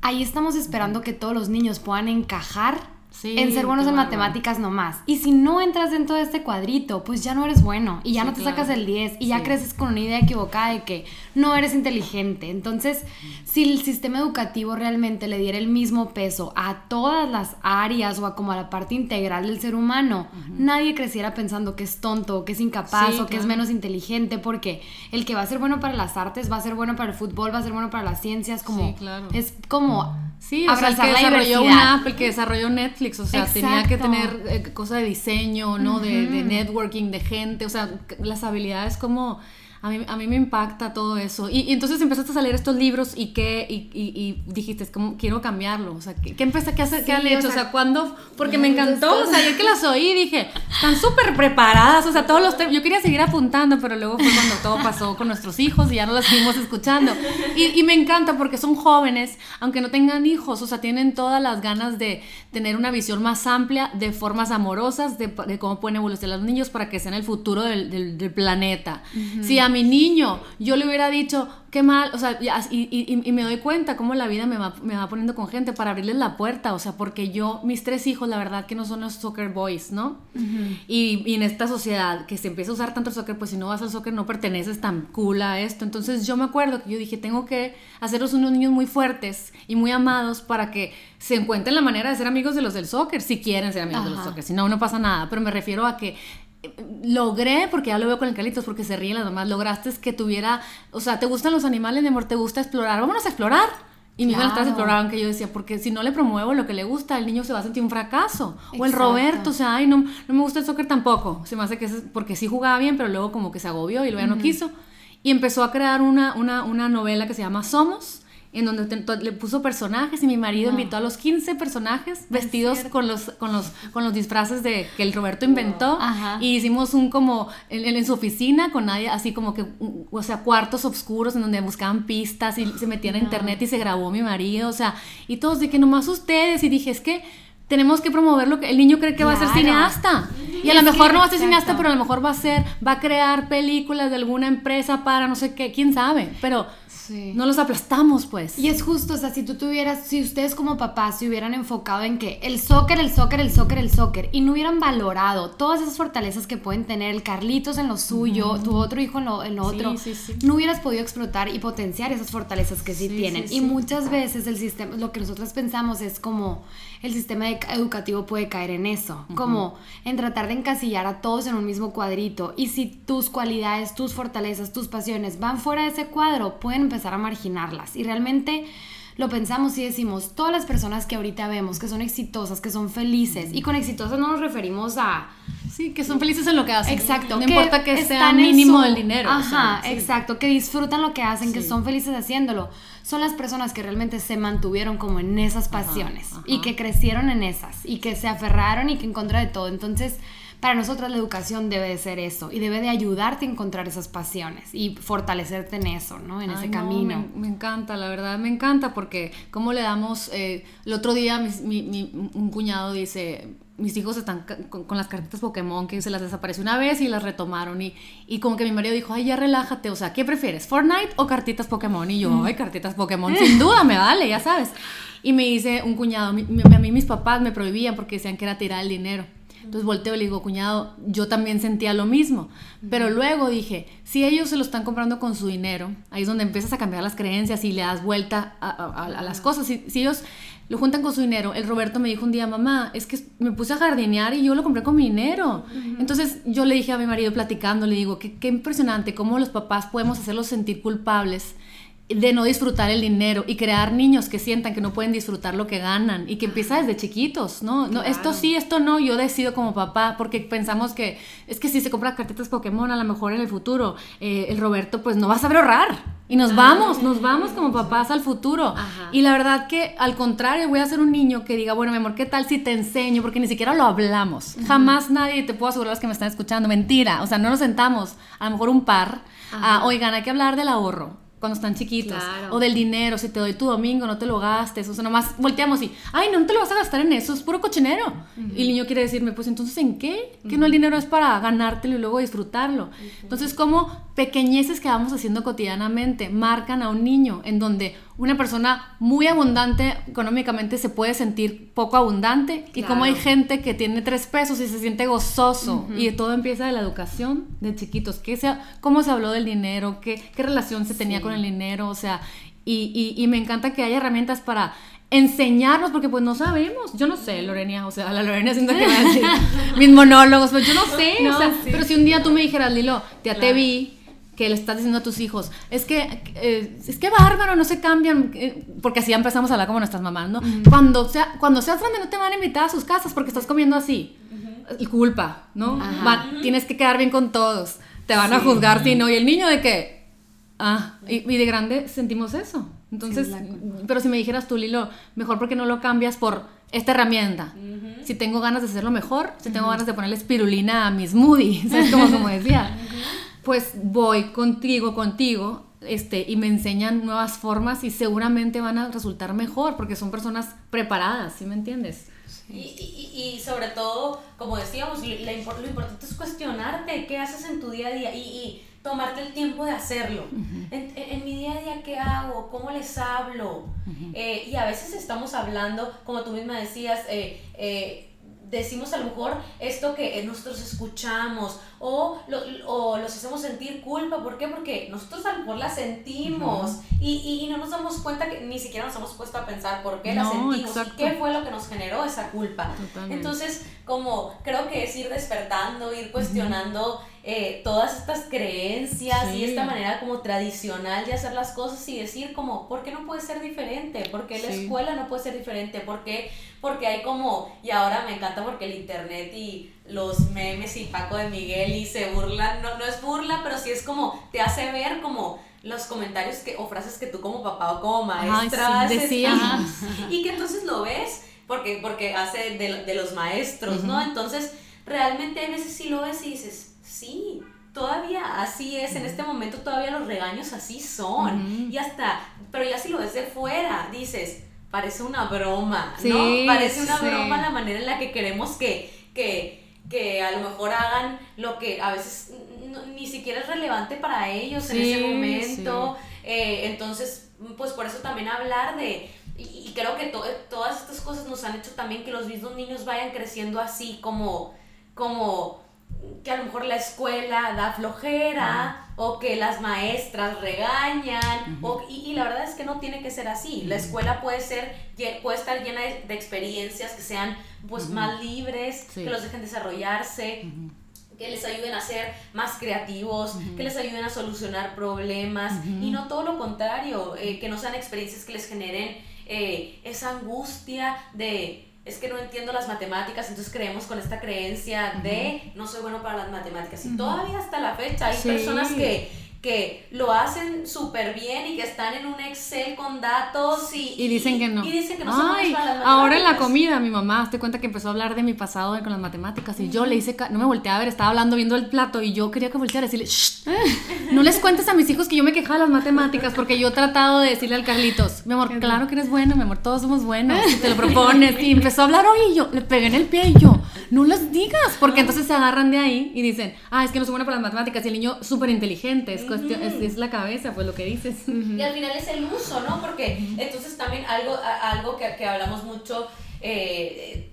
ahí estamos esperando que todos los niños puedan encajar Sí, en ser buenos en matemáticas nomás. Y si no entras dentro de este cuadrito, pues ya no eres bueno y ya sí, no te claro. sacas el 10 y sí. ya creces con una idea equivocada de que no eres inteligente. Entonces, si el sistema educativo realmente le diera el mismo peso a todas las áreas o a como a la parte integral del ser humano, uh -huh. nadie creciera pensando que es tonto, que es incapaz o que claro. es menos inteligente, porque el que va a ser bueno para las artes, va a ser bueno para el fútbol, va a ser bueno para las ciencias, como es como Sí, o sea, el que desarrolló una app, el que desarrolló Netflix, o sea, Exacto. tenía que tener eh, cosa de diseño, ¿no? Uh -huh. de, de, networking, de gente, o sea, las habilidades como a mí, a mí me impacta todo eso. Y, y, entonces empezaste a salir estos libros y qué, y, y, y dijiste, como, quiero cambiarlo. O sea, ¿qué, qué empezaste, qué, hacer, sí, qué han hecho? O sea, ¿cuándo? Porque me encantó, o sea, yo que las oí dije, están súper preparadas, o sea, todos los temas, yo quería seguir apuntando, pero luego fue cuando todo pasó con nuestros hijos y ya no las seguimos escuchando. Y, me encanta porque son jóvenes, aunque no tengan hijos, o sea, tienen todas las ganas de tener una visión más amplia de formas amorosas, de, de cómo pueden evolucionar los niños para que sean el futuro del, del, del planeta. Uh -huh. Si a mi niño yo le hubiera dicho, qué mal, o sea, y, y, y, me doy cuenta cómo la vida me va, me va poniendo con gente para abrirles la puerta, o sea, porque yo, mis tres hijos, la verdad que no son los soccer boys, ¿no? Uh -huh. y, y, en esta sociedad que se empieza a usar tanto el soccer, pues si no vas al soccer no perteneces tan cool a esto. Entonces yo me acuerdo que yo dije, tengo que hacerlos unos niños muy fuertes y muy amados para que se encuentren la manera de ser amigos de los del soccer, si quieren ser amigos Ajá. de los soccer, si no, no pasa nada, pero me refiero a que logré, porque ya lo veo con el Calitos, porque se ríen las mamás, lograste que tuviera, o sea, ¿te gustan los animales, mi amor? ¿Te gusta explorar? Vámonos a explorar. Y mi hija claro. exploraban que yo decía, porque si no le promuevo lo que le gusta, el niño se va a sentir un fracaso. Exacto. O el Roberto, o sea, ay, no, no me gusta el soccer tampoco. Se me hace que es porque sí jugaba bien, pero luego como que se agobió y luego ya uh -huh. no quiso. Y empezó a crear una, una, una novela que se llama Somos, en donde te, le puso personajes y mi marido invitó a los 15 personajes vestidos con los, con, los, con los disfraces de, que el Roberto inventó wow. y hicimos un como en, en, su oficina con nadie, así como que, o sea, cuartos oscuros en donde buscaban pistas y se metían a internet y se grabó mi marido, o sea, y todos de que nomás ustedes y dije, es que tenemos que promover lo que el niño cree que claro. va a ser cineasta. Y a lo mejor no va a ser cineasta, pero a lo mejor va a ser, va a crear películas de alguna empresa para no sé qué, quién sabe. Pero Sí. No los aplastamos, pues. Y es justo, o sea, si tú tuvieras, si ustedes como papás se hubieran enfocado en que el soccer, el soccer, el soccer, el soccer, y no hubieran valorado todas esas fortalezas que pueden tener el Carlitos en lo suyo, tu otro hijo en lo, en lo otro, sí, sí, no hubieras podido explotar y potenciar esas fortalezas que sí, tienen. Y muchas veces el sistema, lo que nosotros pensamos es como el sistema educativo puede caer en eso, uh -huh. como en tratar de encasillar a todos en un mismo cuadrito. Y si tus cualidades, tus fortalezas, tus pasiones van fuera de ese cuadro, pueden empezar a marginarlas. Y realmente lo pensamos y decimos, todas las personas que ahorita vemos, que son exitosas, que son felices, y con exitosas no nos referimos a... Sí, que son felices en lo que hacen. Exacto. No importa que sea mínimo su... el dinero. Ajá, o sea, sí. exacto. Que disfrutan lo que hacen, sí. que son felices haciéndolo. Son las personas que realmente se mantuvieron como en esas pasiones ajá, ajá. y que crecieron en esas y que se aferraron y que en contra de todo. Entonces, para nosotras la educación debe de ser eso y debe de ayudarte a encontrar esas pasiones y fortalecerte en eso, ¿no? En Ay, ese no, camino. Me, me, encanta, la verdad, me encanta porque cómo le damos, eh, el otro día mi, mi, mi, un cuñado dice, mis hijos están con, con, las cartitas Pokémon que se las desapareció una vez y las retomaron y, y como que mi marido dijo, ay, ya relájate, o sea, ¿qué prefieres, Fortnite o cartitas Pokémon? Y yo, ay, cartitas Pokémon, sin duda, me vale, ya sabes. Y me dice un cuñado, a mí mis papás me prohibían porque decían que era tirar el dinero. Entonces volteo y le digo, cuñado, yo también sentía lo mismo. Pero luego dije, si ellos se lo están comprando con su dinero, ahí es donde empiezas a cambiar las creencias y le das vuelta a, a, a las cosas. Si, si, ellos lo juntan con su dinero, el Roberto me dijo un día, mamá, es que me puse a jardinear y yo lo compré con mi dinero. Uh -huh. Entonces yo le dije a mi marido platicando, le digo, qué, qué impresionante cómo los papás podemos hacerlos sentir culpables de no disfrutar el dinero y crear niños que sientan que no pueden disfrutar lo que ganan y que empieza desde chiquitos, ¿no? no esto sí, esto no, yo decido como papá porque pensamos que es que si se compra cartitas Pokémon a lo mejor en el futuro eh, el Roberto pues no va a saber ahorrar y nos vamos, nos vamos como papás al futuro. Y la verdad que al contrario voy a ser un niño que diga, bueno mi amor, ¿qué tal si te enseño? Porque ni siquiera lo hablamos. Jamás nadie, te puedo asegurar los que me están escuchando, mentira, o sea, no nos sentamos, a lo mejor un par, a, oigan, hay que hablar del ahorro cuando están chiquitos. O del dinero, si te doy tu domingo, no te lo gastes. O sea, nomás volteamos y, ay, no, te lo vas a gastar en eso, es puro cochinero. Y el niño quiere decirme, pues entonces, ¿en qué? Que no el dinero es para ganártelo y luego disfrutarlo. Entonces, como pequeñeces que vamos haciendo cotidianamente marcan a un niño en donde una persona muy abundante económicamente se puede sentir poco abundante. Y como hay gente que tiene tres pesos y se siente gozoso y todo empieza de la educación de chiquitos, ¿Qué sea, cómo se habló del dinero, qué, qué relación se tenía con el dinero, o sea, y, y, me encanta que haya herramientas para enseñarnos, porque pues no sabemos, yo no sé, Lorena, o sea, la Lorena siento que va a decir mis monólogos, pues yo no sé, o sea, pero si un día tú me dijeras, Lilo, ya te vi, que le estás diciendo a tus hijos, es que, eh, es que bárbaro, no se cambian, eh, porque así empezamos a hablar como nuestras mamás, ¿no? cuando, sea, cuando seas grande no te van a invitar a sus casas porque estás comiendo así. Culpa, ¿no? tienes que quedar bien con todos. Te van a juzgar si no. Y el niño de que, ah, y, de grande sentimos eso. Entonces, pero si me dijeras tú, Lilo, mejor porque no lo cambias por esta herramienta. Si tengo ganas de hacerlo mejor, si tengo ganas de ponerle espirulina a mis smoothies, ¿sabes? Como, como decía pues voy contigo, contigo, este, y me enseñan nuevas formas y seguramente van a resultar mejor porque son personas preparadas, ¿sí me entiendes? Y, y, sobre todo, como decíamos, lo, importante es cuestionarte qué haces en tu día a día y, tomarte el tiempo de hacerlo. en, mi día a día, ¿qué hago? ¿Cómo les hablo? Eh, y a veces estamos hablando, como tú misma decías, eh, eh, decimos a lo mejor esto que nosotros escuchamos o, o los hacemos sentir culpa. ¿Por qué? Porque nosotros a lo mejor la sentimos y, y, no nos damos cuenta que ni siquiera nos hemos puesto a pensar por qué la sentimos y qué fue lo que nos generó esa culpa. Entonces, como creo que es ir despertando, ir cuestionando. Eh, todas estas creencias y esta manera como tradicional de hacer las cosas y decir como, ¿por qué no puede ser diferente? ¿Por qué la escuela no puede ser diferente? ¿Por qué? Porque hay como, y ahora me encanta porque el internet y los memes y Paco de Miguel y se burlan, no, no es burla, pero sí es como, te hace ver como los comentarios que, o frases que tú como papá o como maestra y que entonces lo ves porque, porque hace de, de los maestros, ¿no? Entonces, realmente a veces sí lo ves y dices, sí, todavía así es, en este momento todavía los regaños así son. Y hasta, pero ya si lo ves de fuera, dices, parece una broma, ¿no? Parece una broma la manera en la que queremos que, que, que a lo mejor hagan lo que a veces ni siquiera es relevante para ellos en ese momento. Eh, entonces, pues por eso también hablar de... Y, creo que todas estas cosas nos han hecho también que los mismos niños vayan creciendo así como... como que a lo mejor la escuela da flojera o que las maestras regañan y, la verdad es que no tiene que ser así. La escuela puede ser puede estar llena de, experiencias que sean pues más libres que los dejen desarrollarse que les ayuden a ser más creativos, que les ayuden a solucionar problemas y no todo lo contrario, eh, que no sean experiencias que les generen eh, esa angustia de es que no entiendo las matemáticas, entonces creemos con esta creencia de no soy bueno para las matemáticas. Y todavía hasta la fecha hay personas que que lo hacen súper bien y que están en un Excel con datos y, y dicen que no. Y dicen que no son las. Ahora en la comida, mi mamá, te cuenta que empezó a hablar de mi pasado con las matemáticas y yo le hice, no me volteé a ver, estaba hablando viendo el plato y yo quería que volteara y decirle, no les cuentes a mis hijos que yo me quejaba de las matemáticas porque yo he tratado de decirle al Carlitos, mi amor, claro que eres bueno, mi amor, todos somos buenos, si te lo propones. Y empezó a hablar hoy y yo le pegué en el pie y yo, no las digas, porque entonces se agarran de ahí y dicen, ah, es que no soy bueno para las matemáticas y el niño súper inteligente, es es, la cabeza, pues lo que dices. Y al final es el uso, ¿no? Porque entonces también algo, algo que, que hablamos mucho eh,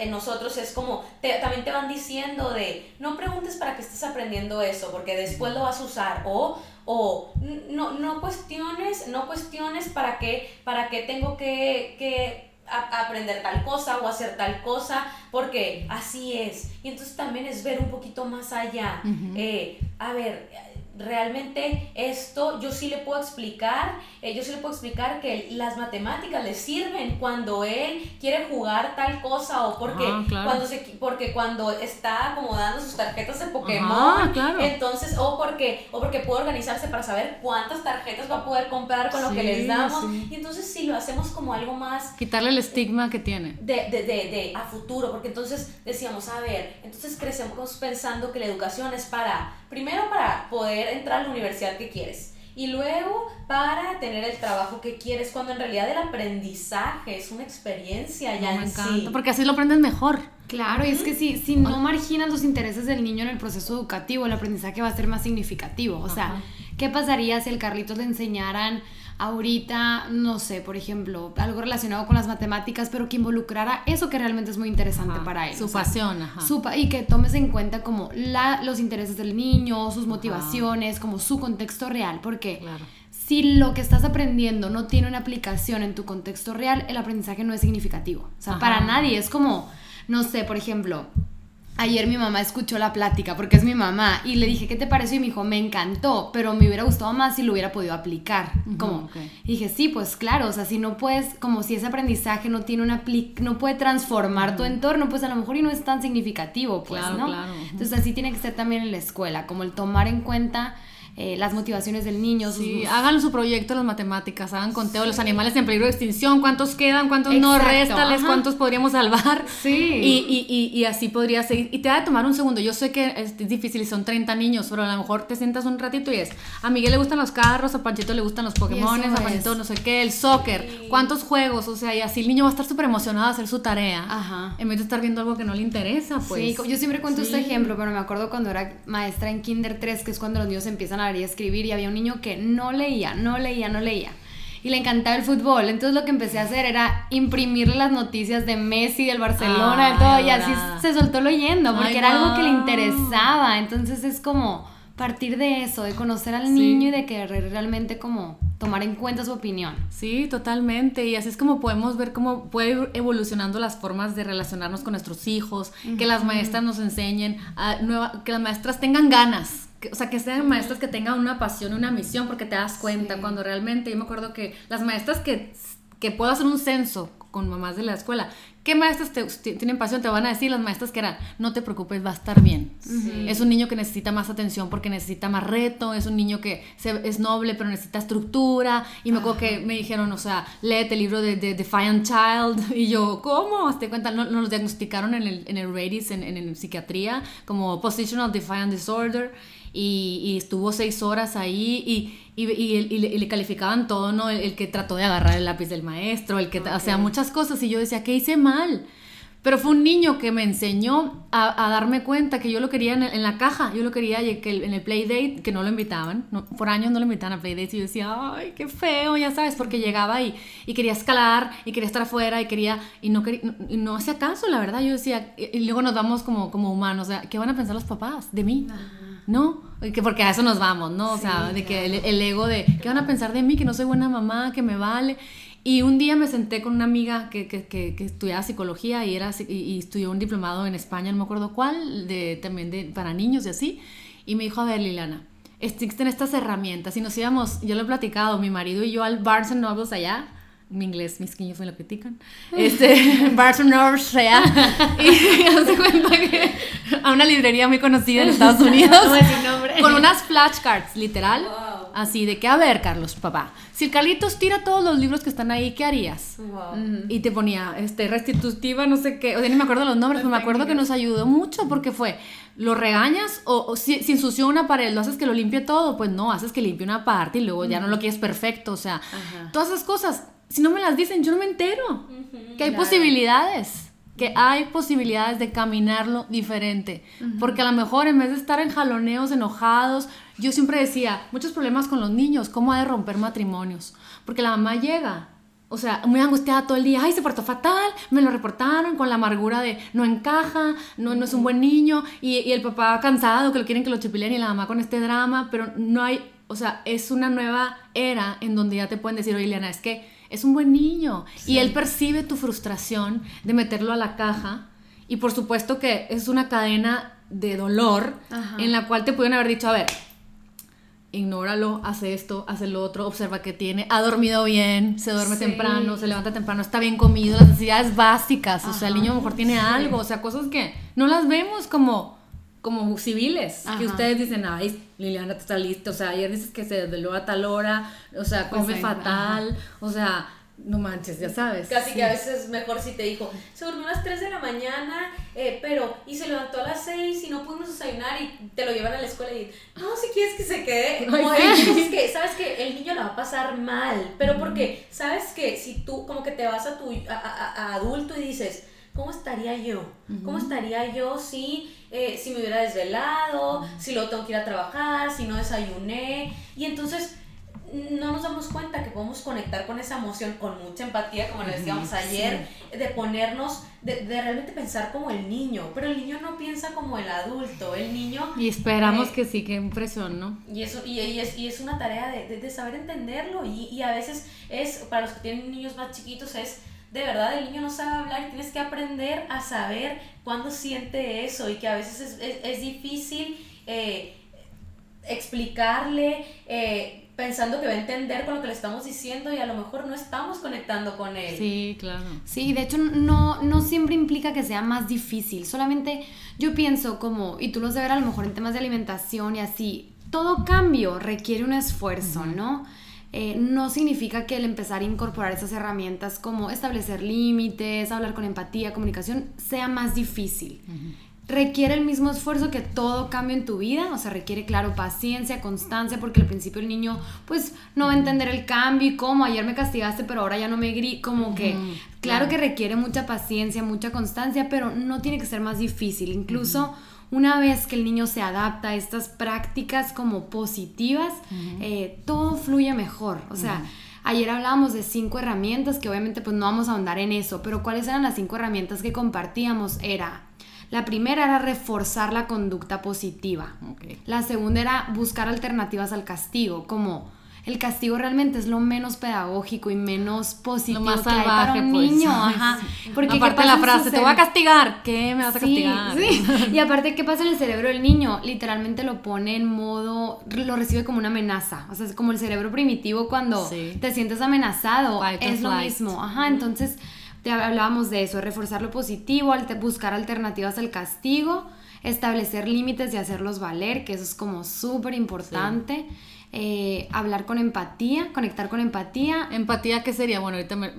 en nosotros es como, también te van diciendo de, no preguntes para qué estés aprendiendo eso, porque después lo vas a usar, o, o no, no cuestiones, no cuestiones para qué, para qué tengo que, que aprender tal cosa o hacer tal cosa, porque así es. Y entonces también es ver un poquito más allá. Eh, a ver, realmente esto yo sí le puedo explicar, eh, yo sí le puedo explicar que las matemáticas le sirven cuando él quiere jugar tal cosa o porque, Ah, claro. cuando, se, porque cuando está acomodando sus tarjetas de Pokémon, Ajá, claro. entonces, o porque, o porque puede organizarse para saber cuántas tarjetas va a poder comprar con lo que les damos. sí. Y entonces si lo hacemos como algo más Quitarle el estigma que tiene. de, de, de, de a futuro, porque entonces decíamos, a ver, entonces crecemos pensando que la educación es para, primero para poder entrar a la universidad que quieres y luego para tener el trabajo que quieres, cuando en realidad el aprendizaje es una experiencia ya me en encanta, sí. porque así lo aprendes mejor. Claro, y es que si, si no marginas los intereses del niño en el proceso educativo, el aprendizaje va a ser más significativo. O sea, Ajá. ¿qué pasaría si al Carlitos le enseñaran ahorita, no sé, por ejemplo, algo relacionado con las matemáticas, pero que involucrara eso que realmente es muy interesante Ajá, para él? Su O sea, pasión, ajá. su pa- y que tomes en cuenta como la, los intereses del niño, sus motivaciones, como su contexto real, porque Claro. si lo que estás aprendiendo no tiene una aplicación en tu contexto real, el aprendizaje no es significativo. O sea, para nadie es como, no sé, por ejemplo, ayer mi mamá escuchó la plática porque es mi mamá y le dije, ¿qué te pareció? Y me dijo, me encantó, pero me hubiera gustado más si lo hubiera podido aplicar. Como, y dije, sí, pues claro, o sea, si no puedes, como si ese aprendizaje no tiene una no puede transformar tu entorno, pues a lo mejor y no es tan significativo, pues, Claro, ¿no? claro. Entonces así tiene que ser también en la escuela, como el tomar en cuenta eh, las motivaciones del niño, Sí, hagan su proyecto de las matemáticas, hagan conteo de los animales en peligro de extinción, cuántos quedan, cuántos no, réstales, ajá. cuántos podríamos salvar. Sí. Y, y, y, y así podría seguir. Y te va a tomar un segundo. Yo sé que es difícil y son 30 niños, pero a lo mejor te sientas un ratito y es. A Miguel le gustan los carros, a Panchito le gustan los Pokémon, a Panchito no sé qué, el soccer, cuántos juegos, o sea, y así el niño va a estar súper emocionado a hacer su tarea. Ajá. En vez de estar viendo algo que no le interesa, pues. Sí, yo siempre cuento este ejemplo, pero me acuerdo cuando era maestra en Kinder 3, que es cuando los niños empiezan a y escribir, y había un niño que no leía, no leía, no leía. Y le encantaba el fútbol. Entonces lo que empecé a hacer era imprimirle las noticias de Messi, del Barcelona, de todo. Y así se soltó leyendo, porque Ay, era algo que le interesaba. Entonces es como partir de eso, de conocer al Sí. niño y de querer realmente como tomar en cuenta su opinión. Sí, totalmente. Y así es como podemos ver cómo puede ir evolucionando las formas de relacionarnos con nuestros hijos, que las maestras nos enseñen, a nueva, que las maestras tengan ganas. que- o sea, que sean maestras que tengan una pasión, una misión, porque te das cuenta Sí. cuando realmente, yo me acuerdo que las maestras que, que puedo hacer un censo con mamás de la escuela, ¿qué maestras te- ti- tienen pasión? Te van a decir las maestras que eran, no te preocupes, va a estar bien. Sí. Es un niño que necesita más atención porque necesita más reto, es un niño que se- es noble pero necesita estructura. Y me acuerdo que me dijeron, o sea, léete el libro de, de Defiant Child. Y yo, ¿cómo? ¿Te cuenta? No- Nos diagnosticaron en el, en el Radis, en, en, en psiquiatría, como Positional Defiant Disorder. Y, y estuvo seis horas ahí y, y, y- y le, y le calificaban todo, ¿no? El, el que trató de agarrar el lápiz del maestro, el que, o sea, muchas cosas. Y yo decía, ¿qué hice mal? Pero fue un niño que me enseñó a, a darme cuenta que yo lo quería en, el- en la caja, yo lo quería que el- en el playdate, que no lo invitaban, no- por años no lo invitaban a playdates y yo decía, ay, qué feo, ya sabes, porque llegaba y, y quería escalar y quería estar afuera y quería, y no, quería, y no hacía caso, la verdad, yo decía, y, y luego nos vamos como, como humanos, o sea, ¿qué van a pensar los papás de mí? ¿no? Que porque a eso nos vamos, ¿no? O sea, de que el, el ego de, ¿qué van a pensar de mí? Que no soy buena mamá, que me vale. Y un día me senté con una amiga que, que, que, que estudiaba psicología y, era, y, y estudió un diplomado en España, no me acuerdo cuál, de, también de, para niños y así. Y me dijo, a ver, Liliana, existen estas herramientas. Y nos íbamos, yo lo he platicado, mi marido y yo al Barnes Nobles allá, mi inglés, mis niños me lo critican. Este, Barnes Nobles allá. Y hace cuenta que a una librería muy conocida en Estados Unidos. No con unas flashcards, literal. Wow. Así de que, a ver, Carlos, papá, si el Carlitos tira todos los libros que están ahí, ¿qué harías? Wow. Y te ponía, este, restitutiva, no sé qué, o sea, ni me acuerdo los nombres, pero me acuerdo que nos ayudó mucho porque fue, ¿lo regañas? O, o si, si ensució una pared, ¿lo haces que lo limpie todo? Pues no, haces que limpie una parte y luego ya no lo quieres perfecto, o sea, Ajá. todas esas cosas, si no me las dicen, yo no me entero. que hay claro. posibilidades, que hay posibilidades de caminarlo diferente. Porque a lo mejor en vez de estar en jaloneos, enojados, yo siempre decía, muchos problemas con los niños, ¿cómo ha de romper matrimonios? Porque la mamá llega. O sea, muy angustiada todo el día, ay, se portó fatal, me lo reportaron con la amargura de no encaja, no, no es un buen niño, y, y el papá cansado, que lo quieren que lo chipilen, y la mamá con este drama, pero no hay, o sea, es una nueva era en donde ya te pueden decir, oye, Liana, es que es un buen niño, y él percibe tu frustración de meterlo a la caja, y por supuesto que es una cadena de dolor Ajá. en la cual te pudieron haber dicho, a ver, ignóralo, hace esto, hace lo otro, observa que tiene, ha dormido bien, se duerme Sí. temprano, se levanta temprano, está bien comido, las necesidades básicas, o sea, el niño a lo mejor tiene algo, o sea, cosas que no las vemos como como civiles, que ustedes dicen, ay, Liliana está lista, o sea, ayer dices que se desveló a tal hora, o sea, Pues come ahí, fatal, o sea, no manches, ya sabes. Casi que a veces es mejor si te dijo, se durmió a las 3 de la mañana, eh, pero, y se levantó a las 6 y no pudimos desayunar y te lo llevan a la escuela y, no, si quieres que se quede, no, Ay, el sí. niño es que, sabes que el niño la va a pasar mal, pero porque, sabes que si tú como que te vas a tu, a, a- a adulto y dices, ¿cómo estaría yo? ¿Cómo estaría yo si, eh, si me hubiera desvelado, si luego tengo que ir a trabajar, si no desayuné? Y entonces no nos damos cuenta que podemos conectar con esa emoción con mucha empatía, como le decíamos ayer, de ponernos, de, de realmente pensar como el niño, pero el niño no piensa como el adulto, el niño... Y esperamos eh, que sí, qué impresión, ¿no? y eso y, y es, y es una tarea de, de- de saber entenderlo y, y a veces es, para los que tienen niños más chiquitos, es de verdad el niño no sabe hablar y tienes que aprender a saber cuándo siente eso y que a veces es, es- es difícil eh, explicarle eh, pensando que va a entender con lo que le estamos diciendo y a lo mejor no estamos conectando con él. Sí, claro. Sí, de hecho no, no siempre implica que sea más difícil, solamente yo pienso como, y tú lo sabes a lo mejor en temas de alimentación y así, todo cambio requiere un esfuerzo, ¿no? Eh, no significa que el empezar a incorporar esas herramientas como establecer límites, hablar con empatía, comunicación, sea más difícil. Requiere el mismo esfuerzo que todo cambio en tu vida, o sea, requiere, claro, paciencia, constancia, porque al principio el niño, pues, no va a entender el cambio y cómo, ayer me castigaste, pero ahora ya no me gri, como que, claro. que requiere mucha paciencia, mucha constancia, pero no tiene que ser más difícil. Incluso una vez que el niño se adapta a estas prácticas como positivas, eh, todo fluye mejor. O sea, ayer hablábamos de cinco herramientas que obviamente pues no vamos a ahondar en eso, pero ¿cuáles eran las cinco herramientas que compartíamos? Era, la primera era reforzar la conducta positiva. La segunda era buscar alternativas al castigo, como el castigo realmente es lo menos pedagógico y menos positivo Lo más que hay para un pues. niño. Ajá. Porque ¿qué Aparte la frase, te voy a castigar, ¿qué me vas a Sí, castigar? sí. Y aparte, ¿qué pasa en el cerebro del niño? Literalmente lo pone en modo, lo recibe como una amenaza. O sea, es como el cerebro primitivo cuando Sí. te sientes amenazado. Fight es lo mismo. Ajá, entonces te hablábamos de eso, reforzar lo positivo, buscar alternativas al castigo, establecer límites y hacerlos valer, que eso es como súper importante. Eh, hablar con empatía, conectar con empatía. Empatía, ¿qué sería? Bueno, ahorita me...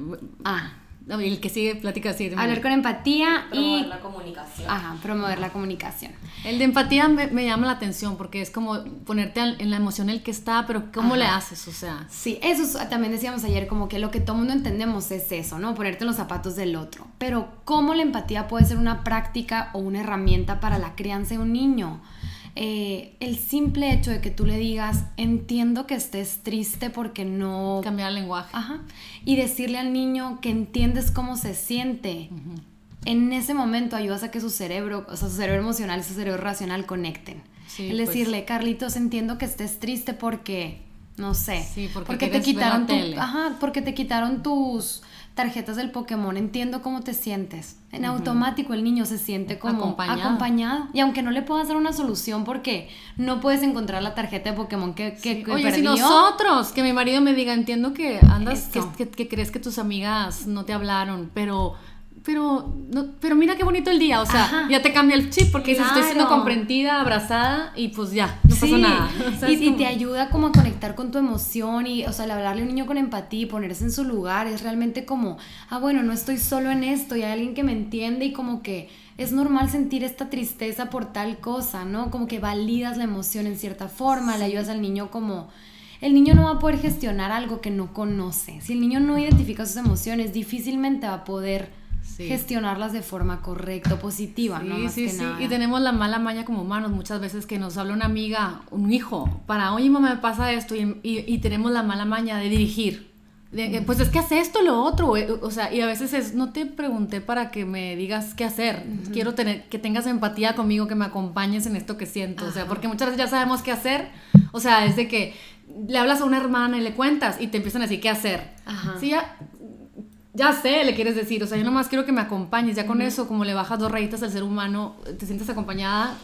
Ah, no, El que sigue, plática así. hablar con empatía Promover y la comunicación. ajá, promover la comunicación. El de empatía me, me llama la atención porque es como ponerte al- en la emoción en el que está, pero ¿cómo Ajá. le haces? O sea, Sí, eso es- también decíamos ayer, como que lo que todo mundo entendemos es eso, ¿no? Ponerte en los zapatos del otro. Pero ¿cómo la empatía puede ser una práctica o una herramienta para la crianza de un niño? Eh, el simple hecho de que tú le digas, entiendo que estés triste porque no... cambiar el lenguaje. Ajá. Y decirle al niño que entiendes cómo se siente. En ese momento ayudas a que su cerebro, o sea, su cerebro emocional y su cerebro racional conecten. Sí, el pues. decirle, Carlitos, entiendo que estés triste porque, no sé, Sí, porque te quieres ver quitaron tu- ajá, porque te quitaron tus tarjetas del Pokémon, entiendo cómo te sientes. En automático el niño se siente como Acompañado. acompañado. Y aunque no le puedas dar una solución porque no puedes encontrar la tarjeta de Pokémon que, que, que Oye, si nosotros, que mi marido me diga, entiendo que andas, que- que crees que tus amigas no te hablaron, pero, pero, no, pero mira qué bonito el día, o sea, Ajá. ya te cambia el chip porque dices, estoy siendo comprendida, abrazada y pues ya, no Sí, pasó nada. O sea, y, te ayuda como a conectar con tu emoción y, o sea, el hablarle a un niño con empatía y ponerse en su lugar es realmente como, ah, bueno, no estoy solo en esto y hay alguien que me entiende y como que es normal sentir esta tristeza por tal cosa, ¿no? Como que validas la emoción en cierta forma, le ayudas al niño como... El niño no va a poder gestionar algo que no conoce. Si el niño no identifica sus emociones, difícilmente va a poder Sí. gestionarlas de forma correcta positiva, Sí, ¿no? Más sí, que sí. nada. Y tenemos la mala maña como humanos muchas veces que nos habla una amiga, un hijo, para, oye mamá, me pasa esto, y, y- y tenemos la mala maña de dirigir. De, eh, pues es que hace esto, lo otro, eh, o sea, y a veces es, no te pregunté para que me digas qué hacer, quiero tener, que tengas empatía conmigo, que me acompañes en esto que siento, o sea, porque muchas veces ya sabemos qué hacer, o sea, es de que le hablas a una hermana y le cuentas y te empiezan a decir qué hacer. Ajá. Sí, ya, ya sé, le quieres decir, o sea, yo nomás quiero que me acompañes, ya con eso, como le bajas dos rayitas al ser humano, te sientes acompañada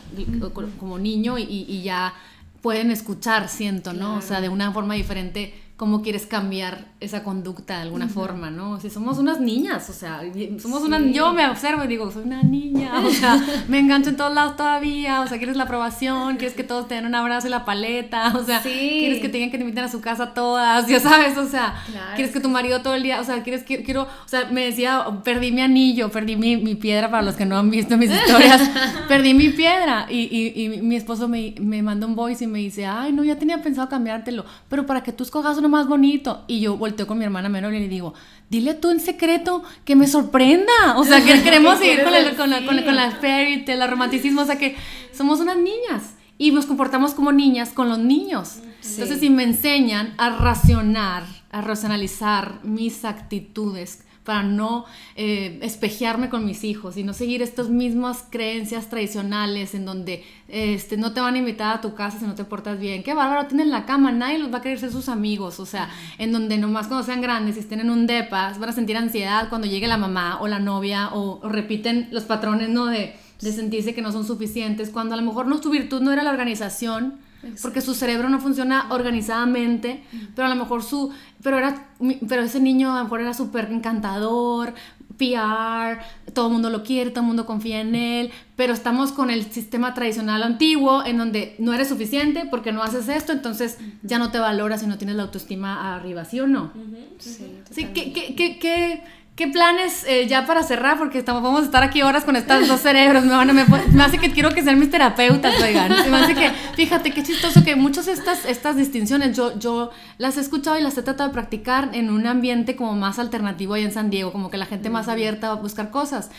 co- como niño y, y ya pueden escuchar, siento, ¿no? O sea, de una forma diferente cómo quieres cambiar esa conducta de alguna forma, ¿no? Si somos unas niñas, o sea, somos unas, yo me observo y digo, soy una niña, o sea, me engancho en todos lados todavía, o sea, quieres la aprobación, quieres que todos te den un abrazo y la paleta, o sea, quieres que tengan que te inviten a su casa todas, ya sabes, o sea, quieres que tu marido todo el día, o sea, quieres que, quiero, o sea, me decía, perdí mi anillo, perdí mi, mi piedra, para los que no han visto mis historias, perdí mi piedra, y, y, y mi esposo me, me manda un voice y me dice, ay, no, ya tenía pensado cambiártelo, pero para que tú escojas uno más bonito. Y yo volteo con mi hermana menor y le digo, dile tú en secreto que me sorprenda. O sea, que queremos seguir con, la, con, la, con, la, fairy tale, el romanticismo. O sea, que somos unas niñas y nos comportamos como niñas con los niños. Entonces, si me enseñan a racionar, a racionalizar mis actitudes, para no eh, espejearme con mis hijos y no seguir estas mismas creencias tradicionales en donde este, no te van a invitar a tu casa si no te portas bien. Qué bárbaro, tienen la cama, nadie los va a querer ser sus amigos. O sea, en donde nomás cuando sean grandes y estén en un depa, van a sentir ansiedad cuando llegue la mamá o la novia o, repiten los patrones, ¿no? De, de sentirse que no son suficientes, cuando a lo mejor no, su virtud no era la organización, porque su cerebro no funciona organizadamente, pero a lo mejor su, pero era, pero ese niño a lo mejor era súper encantador, PR, todo el mundo lo quiere, todo el mundo confía en él, pero estamos con el sistema tradicional antiguo en donde no eres suficiente porque no haces esto, entonces ya no te valoras y no tienes la autoestima arriba, ¿sí o no? Sí, sí ¿qué, qué, qué, ¿Qué planes eh, ya para cerrar? Porque estamos, vamos a estar aquí horas con estos dos cerebros. Me, me, me, hace que quiero que sean mis terapeutas, oigan. Me hace que, fíjate, qué chistoso que muchas de estas, estas distinciones yo, yo las he escuchado y las he tratado de practicar en un ambiente como más alternativo ahí en San Diego, como que la gente más abierta a buscar cosas.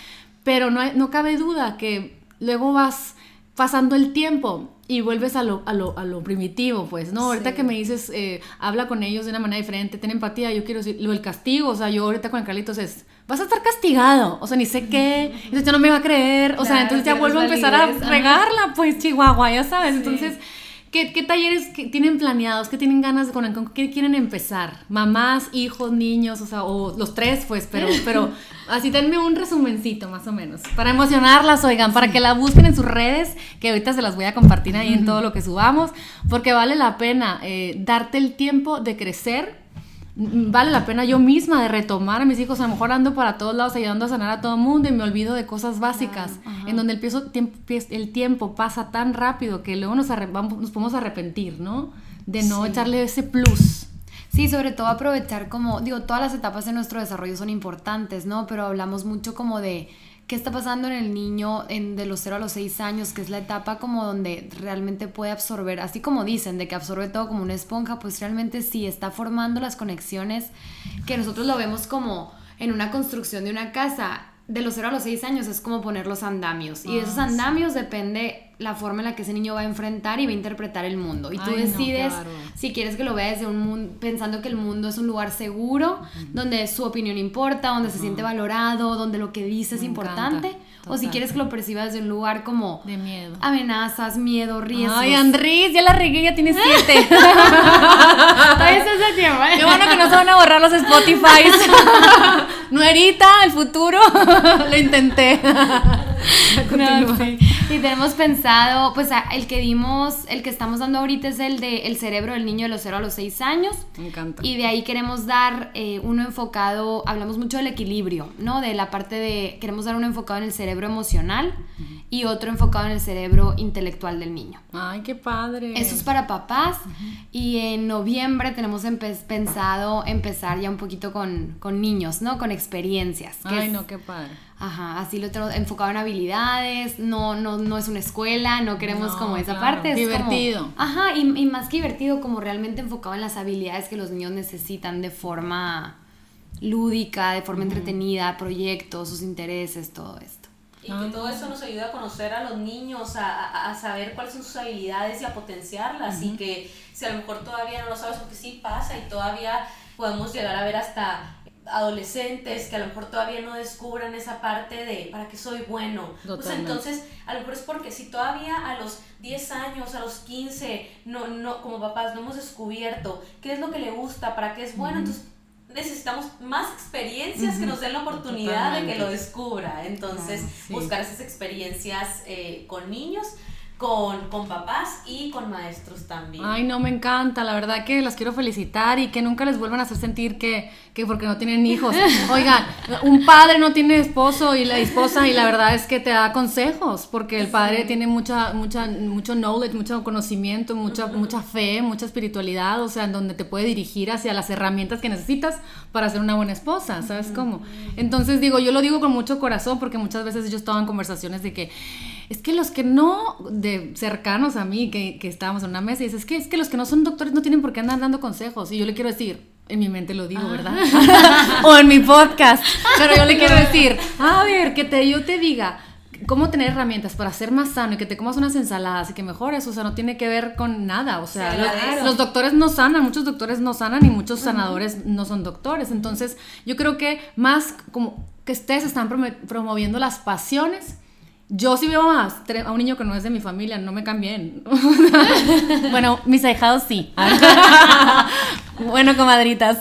Pero no, no cabe duda que luego vas pasando el tiempo y vuelves a lo, a lo, a lo primitivo, pues, ¿no? Ahorita que me dices, eh, habla con ellos de una manera diferente, ten empatía, yo quiero decir, lo del castigo, o sea, yo ahorita con el Carlitos es, vas a estar castigado, o sea, ni sé qué, entonces ya no me va a creer, o sea, entonces ya vuelvo a empezar a regarla, pues, Chihuahua, ya sabes, entonces ¿Qué, talleres que tienen planeados? ¿Qué tienen ganas de con, con qué quieren empezar? Mamás, hijos, niños, o sea, o los tres, pues, pero, pero así denme un resumencito más o menos. Para emocionarlas, oigan, para que la busquen en sus redes, que ahorita se las voy a compartir ahí en todo lo que subamos, porque vale la pena eh, darte el tiempo de crecer vale la pena yo misma de retomar a mis hijos, a lo mejor ando para todos lados ayudando a sanar a todo el mundo y me olvido de cosas básicas, en donde el, tiempo, el tiempo pasa tan rápido que luego nos, nos podemos arrepentir, ¿no? De no echarle ese plus. Sí, sobre todo aprovechar como, digo, todas las etapas de nuestro desarrollo son importantes, ¿no? Pero hablamos mucho como de qué está pasando en el niño en, de los 0 a los 6 años, que es la etapa como donde realmente puede absorber, así como dicen, de que absorbe todo como una esponja, pues realmente sí está formando las conexiones que nosotros lo vemos como en una construcción de una casa. De los 0 a los 6 años es como poner los andamios. Y de esos ah, andamios depende la forma en la que ese niño va a enfrentar y va a interpretar el mundo. Y tú decides si quieres que lo vea desde un mundo, pensando que el mundo es un lugar seguro, donde su opinión importa, donde se siente valorado, donde lo que dice es importante. O si quieres que lo perciba desde un lugar como... De miedo. Amenazas, miedo, riesgos. Ay, Andrés, ya la regué, ya tienes siete. Todavía estás a tiempo. Qué bueno que no se van a borrar los Spotify. Nuerita, el futuro. lo intenté. Y tenemos pensado, pues el que dimos, el que estamos dando ahorita es el de el cerebro del niño de los 0 a los 6 años. Me encanta. Y de ahí queremos dar eh, uno enfocado, hablamos mucho del equilibrio, ¿no? De la parte de, queremos dar uno enfocado en el cerebro emocional y otro enfocado en el cerebro intelectual del niño. Ay, qué padre. Eso es para papás. Y en noviembre tenemos pensado empezar ya un poquito con, con niños, ¿no? Con experiencias. Ay, no, qué padre Ajá, así lo tenemos enfocado en habilidades, no, no, no es una escuela, no queremos como esa parte. Es divertido. ajá, y, y, más que divertido, como realmente enfocado en las habilidades que los niños necesitan de forma lúdica, de forma entretenida, proyectos, sus intereses, todo esto. Y que todo eso nos ayuda a conocer a los niños, a, a, saber cuáles son sus habilidades y a potenciarlas. Y que si a lo mejor todavía no lo sabes, porque sí pasa y todavía podemos llegar a ver hasta adolescentes que a lo mejor todavía no descubran esa parte de para qué soy bueno. Pues entonces, a lo mejor es porque si todavía a los 10 años, a los 15, no, no, como papás no hemos descubierto qué es lo que le gusta, para qué es bueno, entonces necesitamos más experiencias que nos den la oportunidad de que lo descubra. Entonces, buscar esas experiencias eh, con niños con, con, papás y con maestros también. Ay, no, me encanta. La verdad que las quiero felicitar y que nunca les vuelvan a hacer sentir que, que porque no tienen hijos. Oigan, un padre no tiene esposo y la esposa y la verdad es que te da consejos porque el padre tiene mucha, mucha, mucho knowledge, mucho conocimiento, mucha, mucha fe, mucha espiritualidad, o sea, en donde te puede dirigir hacia las herramientas que necesitas para ser una buena esposa, ¿sabes cómo? Entonces digo, yo lo digo con mucho corazón porque muchas veces yo estaba en conversaciones de que es que los que no, de cercanos a mí, que, que estábamos en una mesa, y dices, es que, es que los que no son doctores no tienen por qué andar dando consejos. Y yo le quiero decir, en mi mente lo digo, Ah. ¿verdad? o en mi podcast. Pero yo le quiero decir, a ver, que te, yo te diga cómo tener herramientas para ser más sano y que te comas unas ensaladas y que mejores, o sea, no tiene que ver con nada, o sea, Se los, los doctores no sanan, muchos doctores no sanan y muchos sanadores no son doctores, entonces yo creo que más como que ustedes están promo- promoviendo las pasiones, yo sí veo a, a un niño que no es de mi familia, no me cambien. bueno, mis ahijados sí. bueno, comadritas.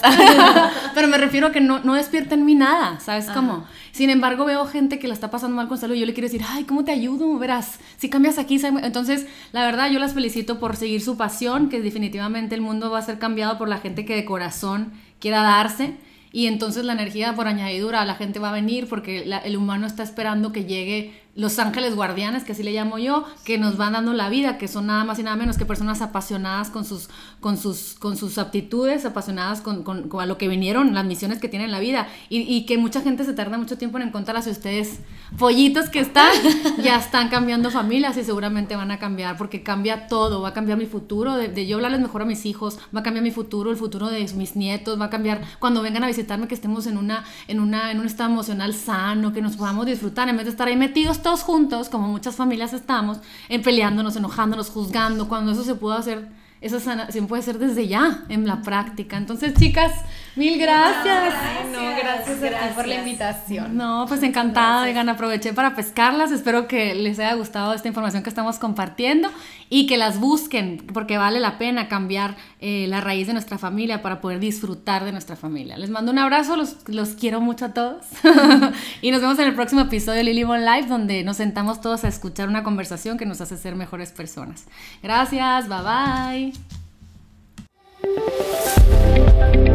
Pero me refiero a que no, no despierta en mí nada, ¿sabes cómo? Sin embargo, veo gente que la está pasando mal con salud y yo le quiero decir, ay, ¿cómo te ayudo? Verás, si cambias aquí, entonces, la verdad, yo las felicito por seguir su pasión, que definitivamente el mundo va a ser cambiado por la gente que de corazón quiera darse. Y entonces la energía por añadidura, la gente va a venir porque la- el humano está esperando que llegue los ángeles guardianes, que así le llamo yo, que nos van dando la vida, que son nada más y nada menos que personas apasionadas con sus, con sus, con sus aptitudes, apasionadas con, con- con a lo que vinieron, las misiones que tienen en la vida. Y, y que mucha gente se tarda mucho tiempo en encontrarlas y ustedes, pollitos que están, ya están cambiando familias y seguramente van a cambiar porque cambia todo, va a cambiar mi futuro, de, de yo hablarles mejor a mis hijos, va a cambiar mi futuro, el futuro de mis nietos, va a cambiar cuando vengan a visitarme que estemos en una en una en un estado emocional sano, que nos podamos disfrutar en vez de estar ahí metidos todos juntos, como muchas familias estamos, en peleándonos, enojándonos, juzgando, cuando eso se pudo hacer esa sanación puede ser desde ya en la práctica. Entonces, chicas, Mil gracias. No, gracias, por la invitación. No, pues encantada, gracias. Vegan. Aproveché para pescarlas. Espero que les haya gustado esta información que estamos compartiendo y que las busquen, porque vale la pena cambiar eh, la raíz de nuestra familia para poder disfrutar de nuestra familia. Les mando un abrazo, los, los quiero mucho a todos. y nos vemos en el próximo episodio de Lily Bon Life, donde nos sentamos todos a escuchar una conversación que nos hace ser mejores personas. Gracias, bye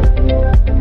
bye. Thank you.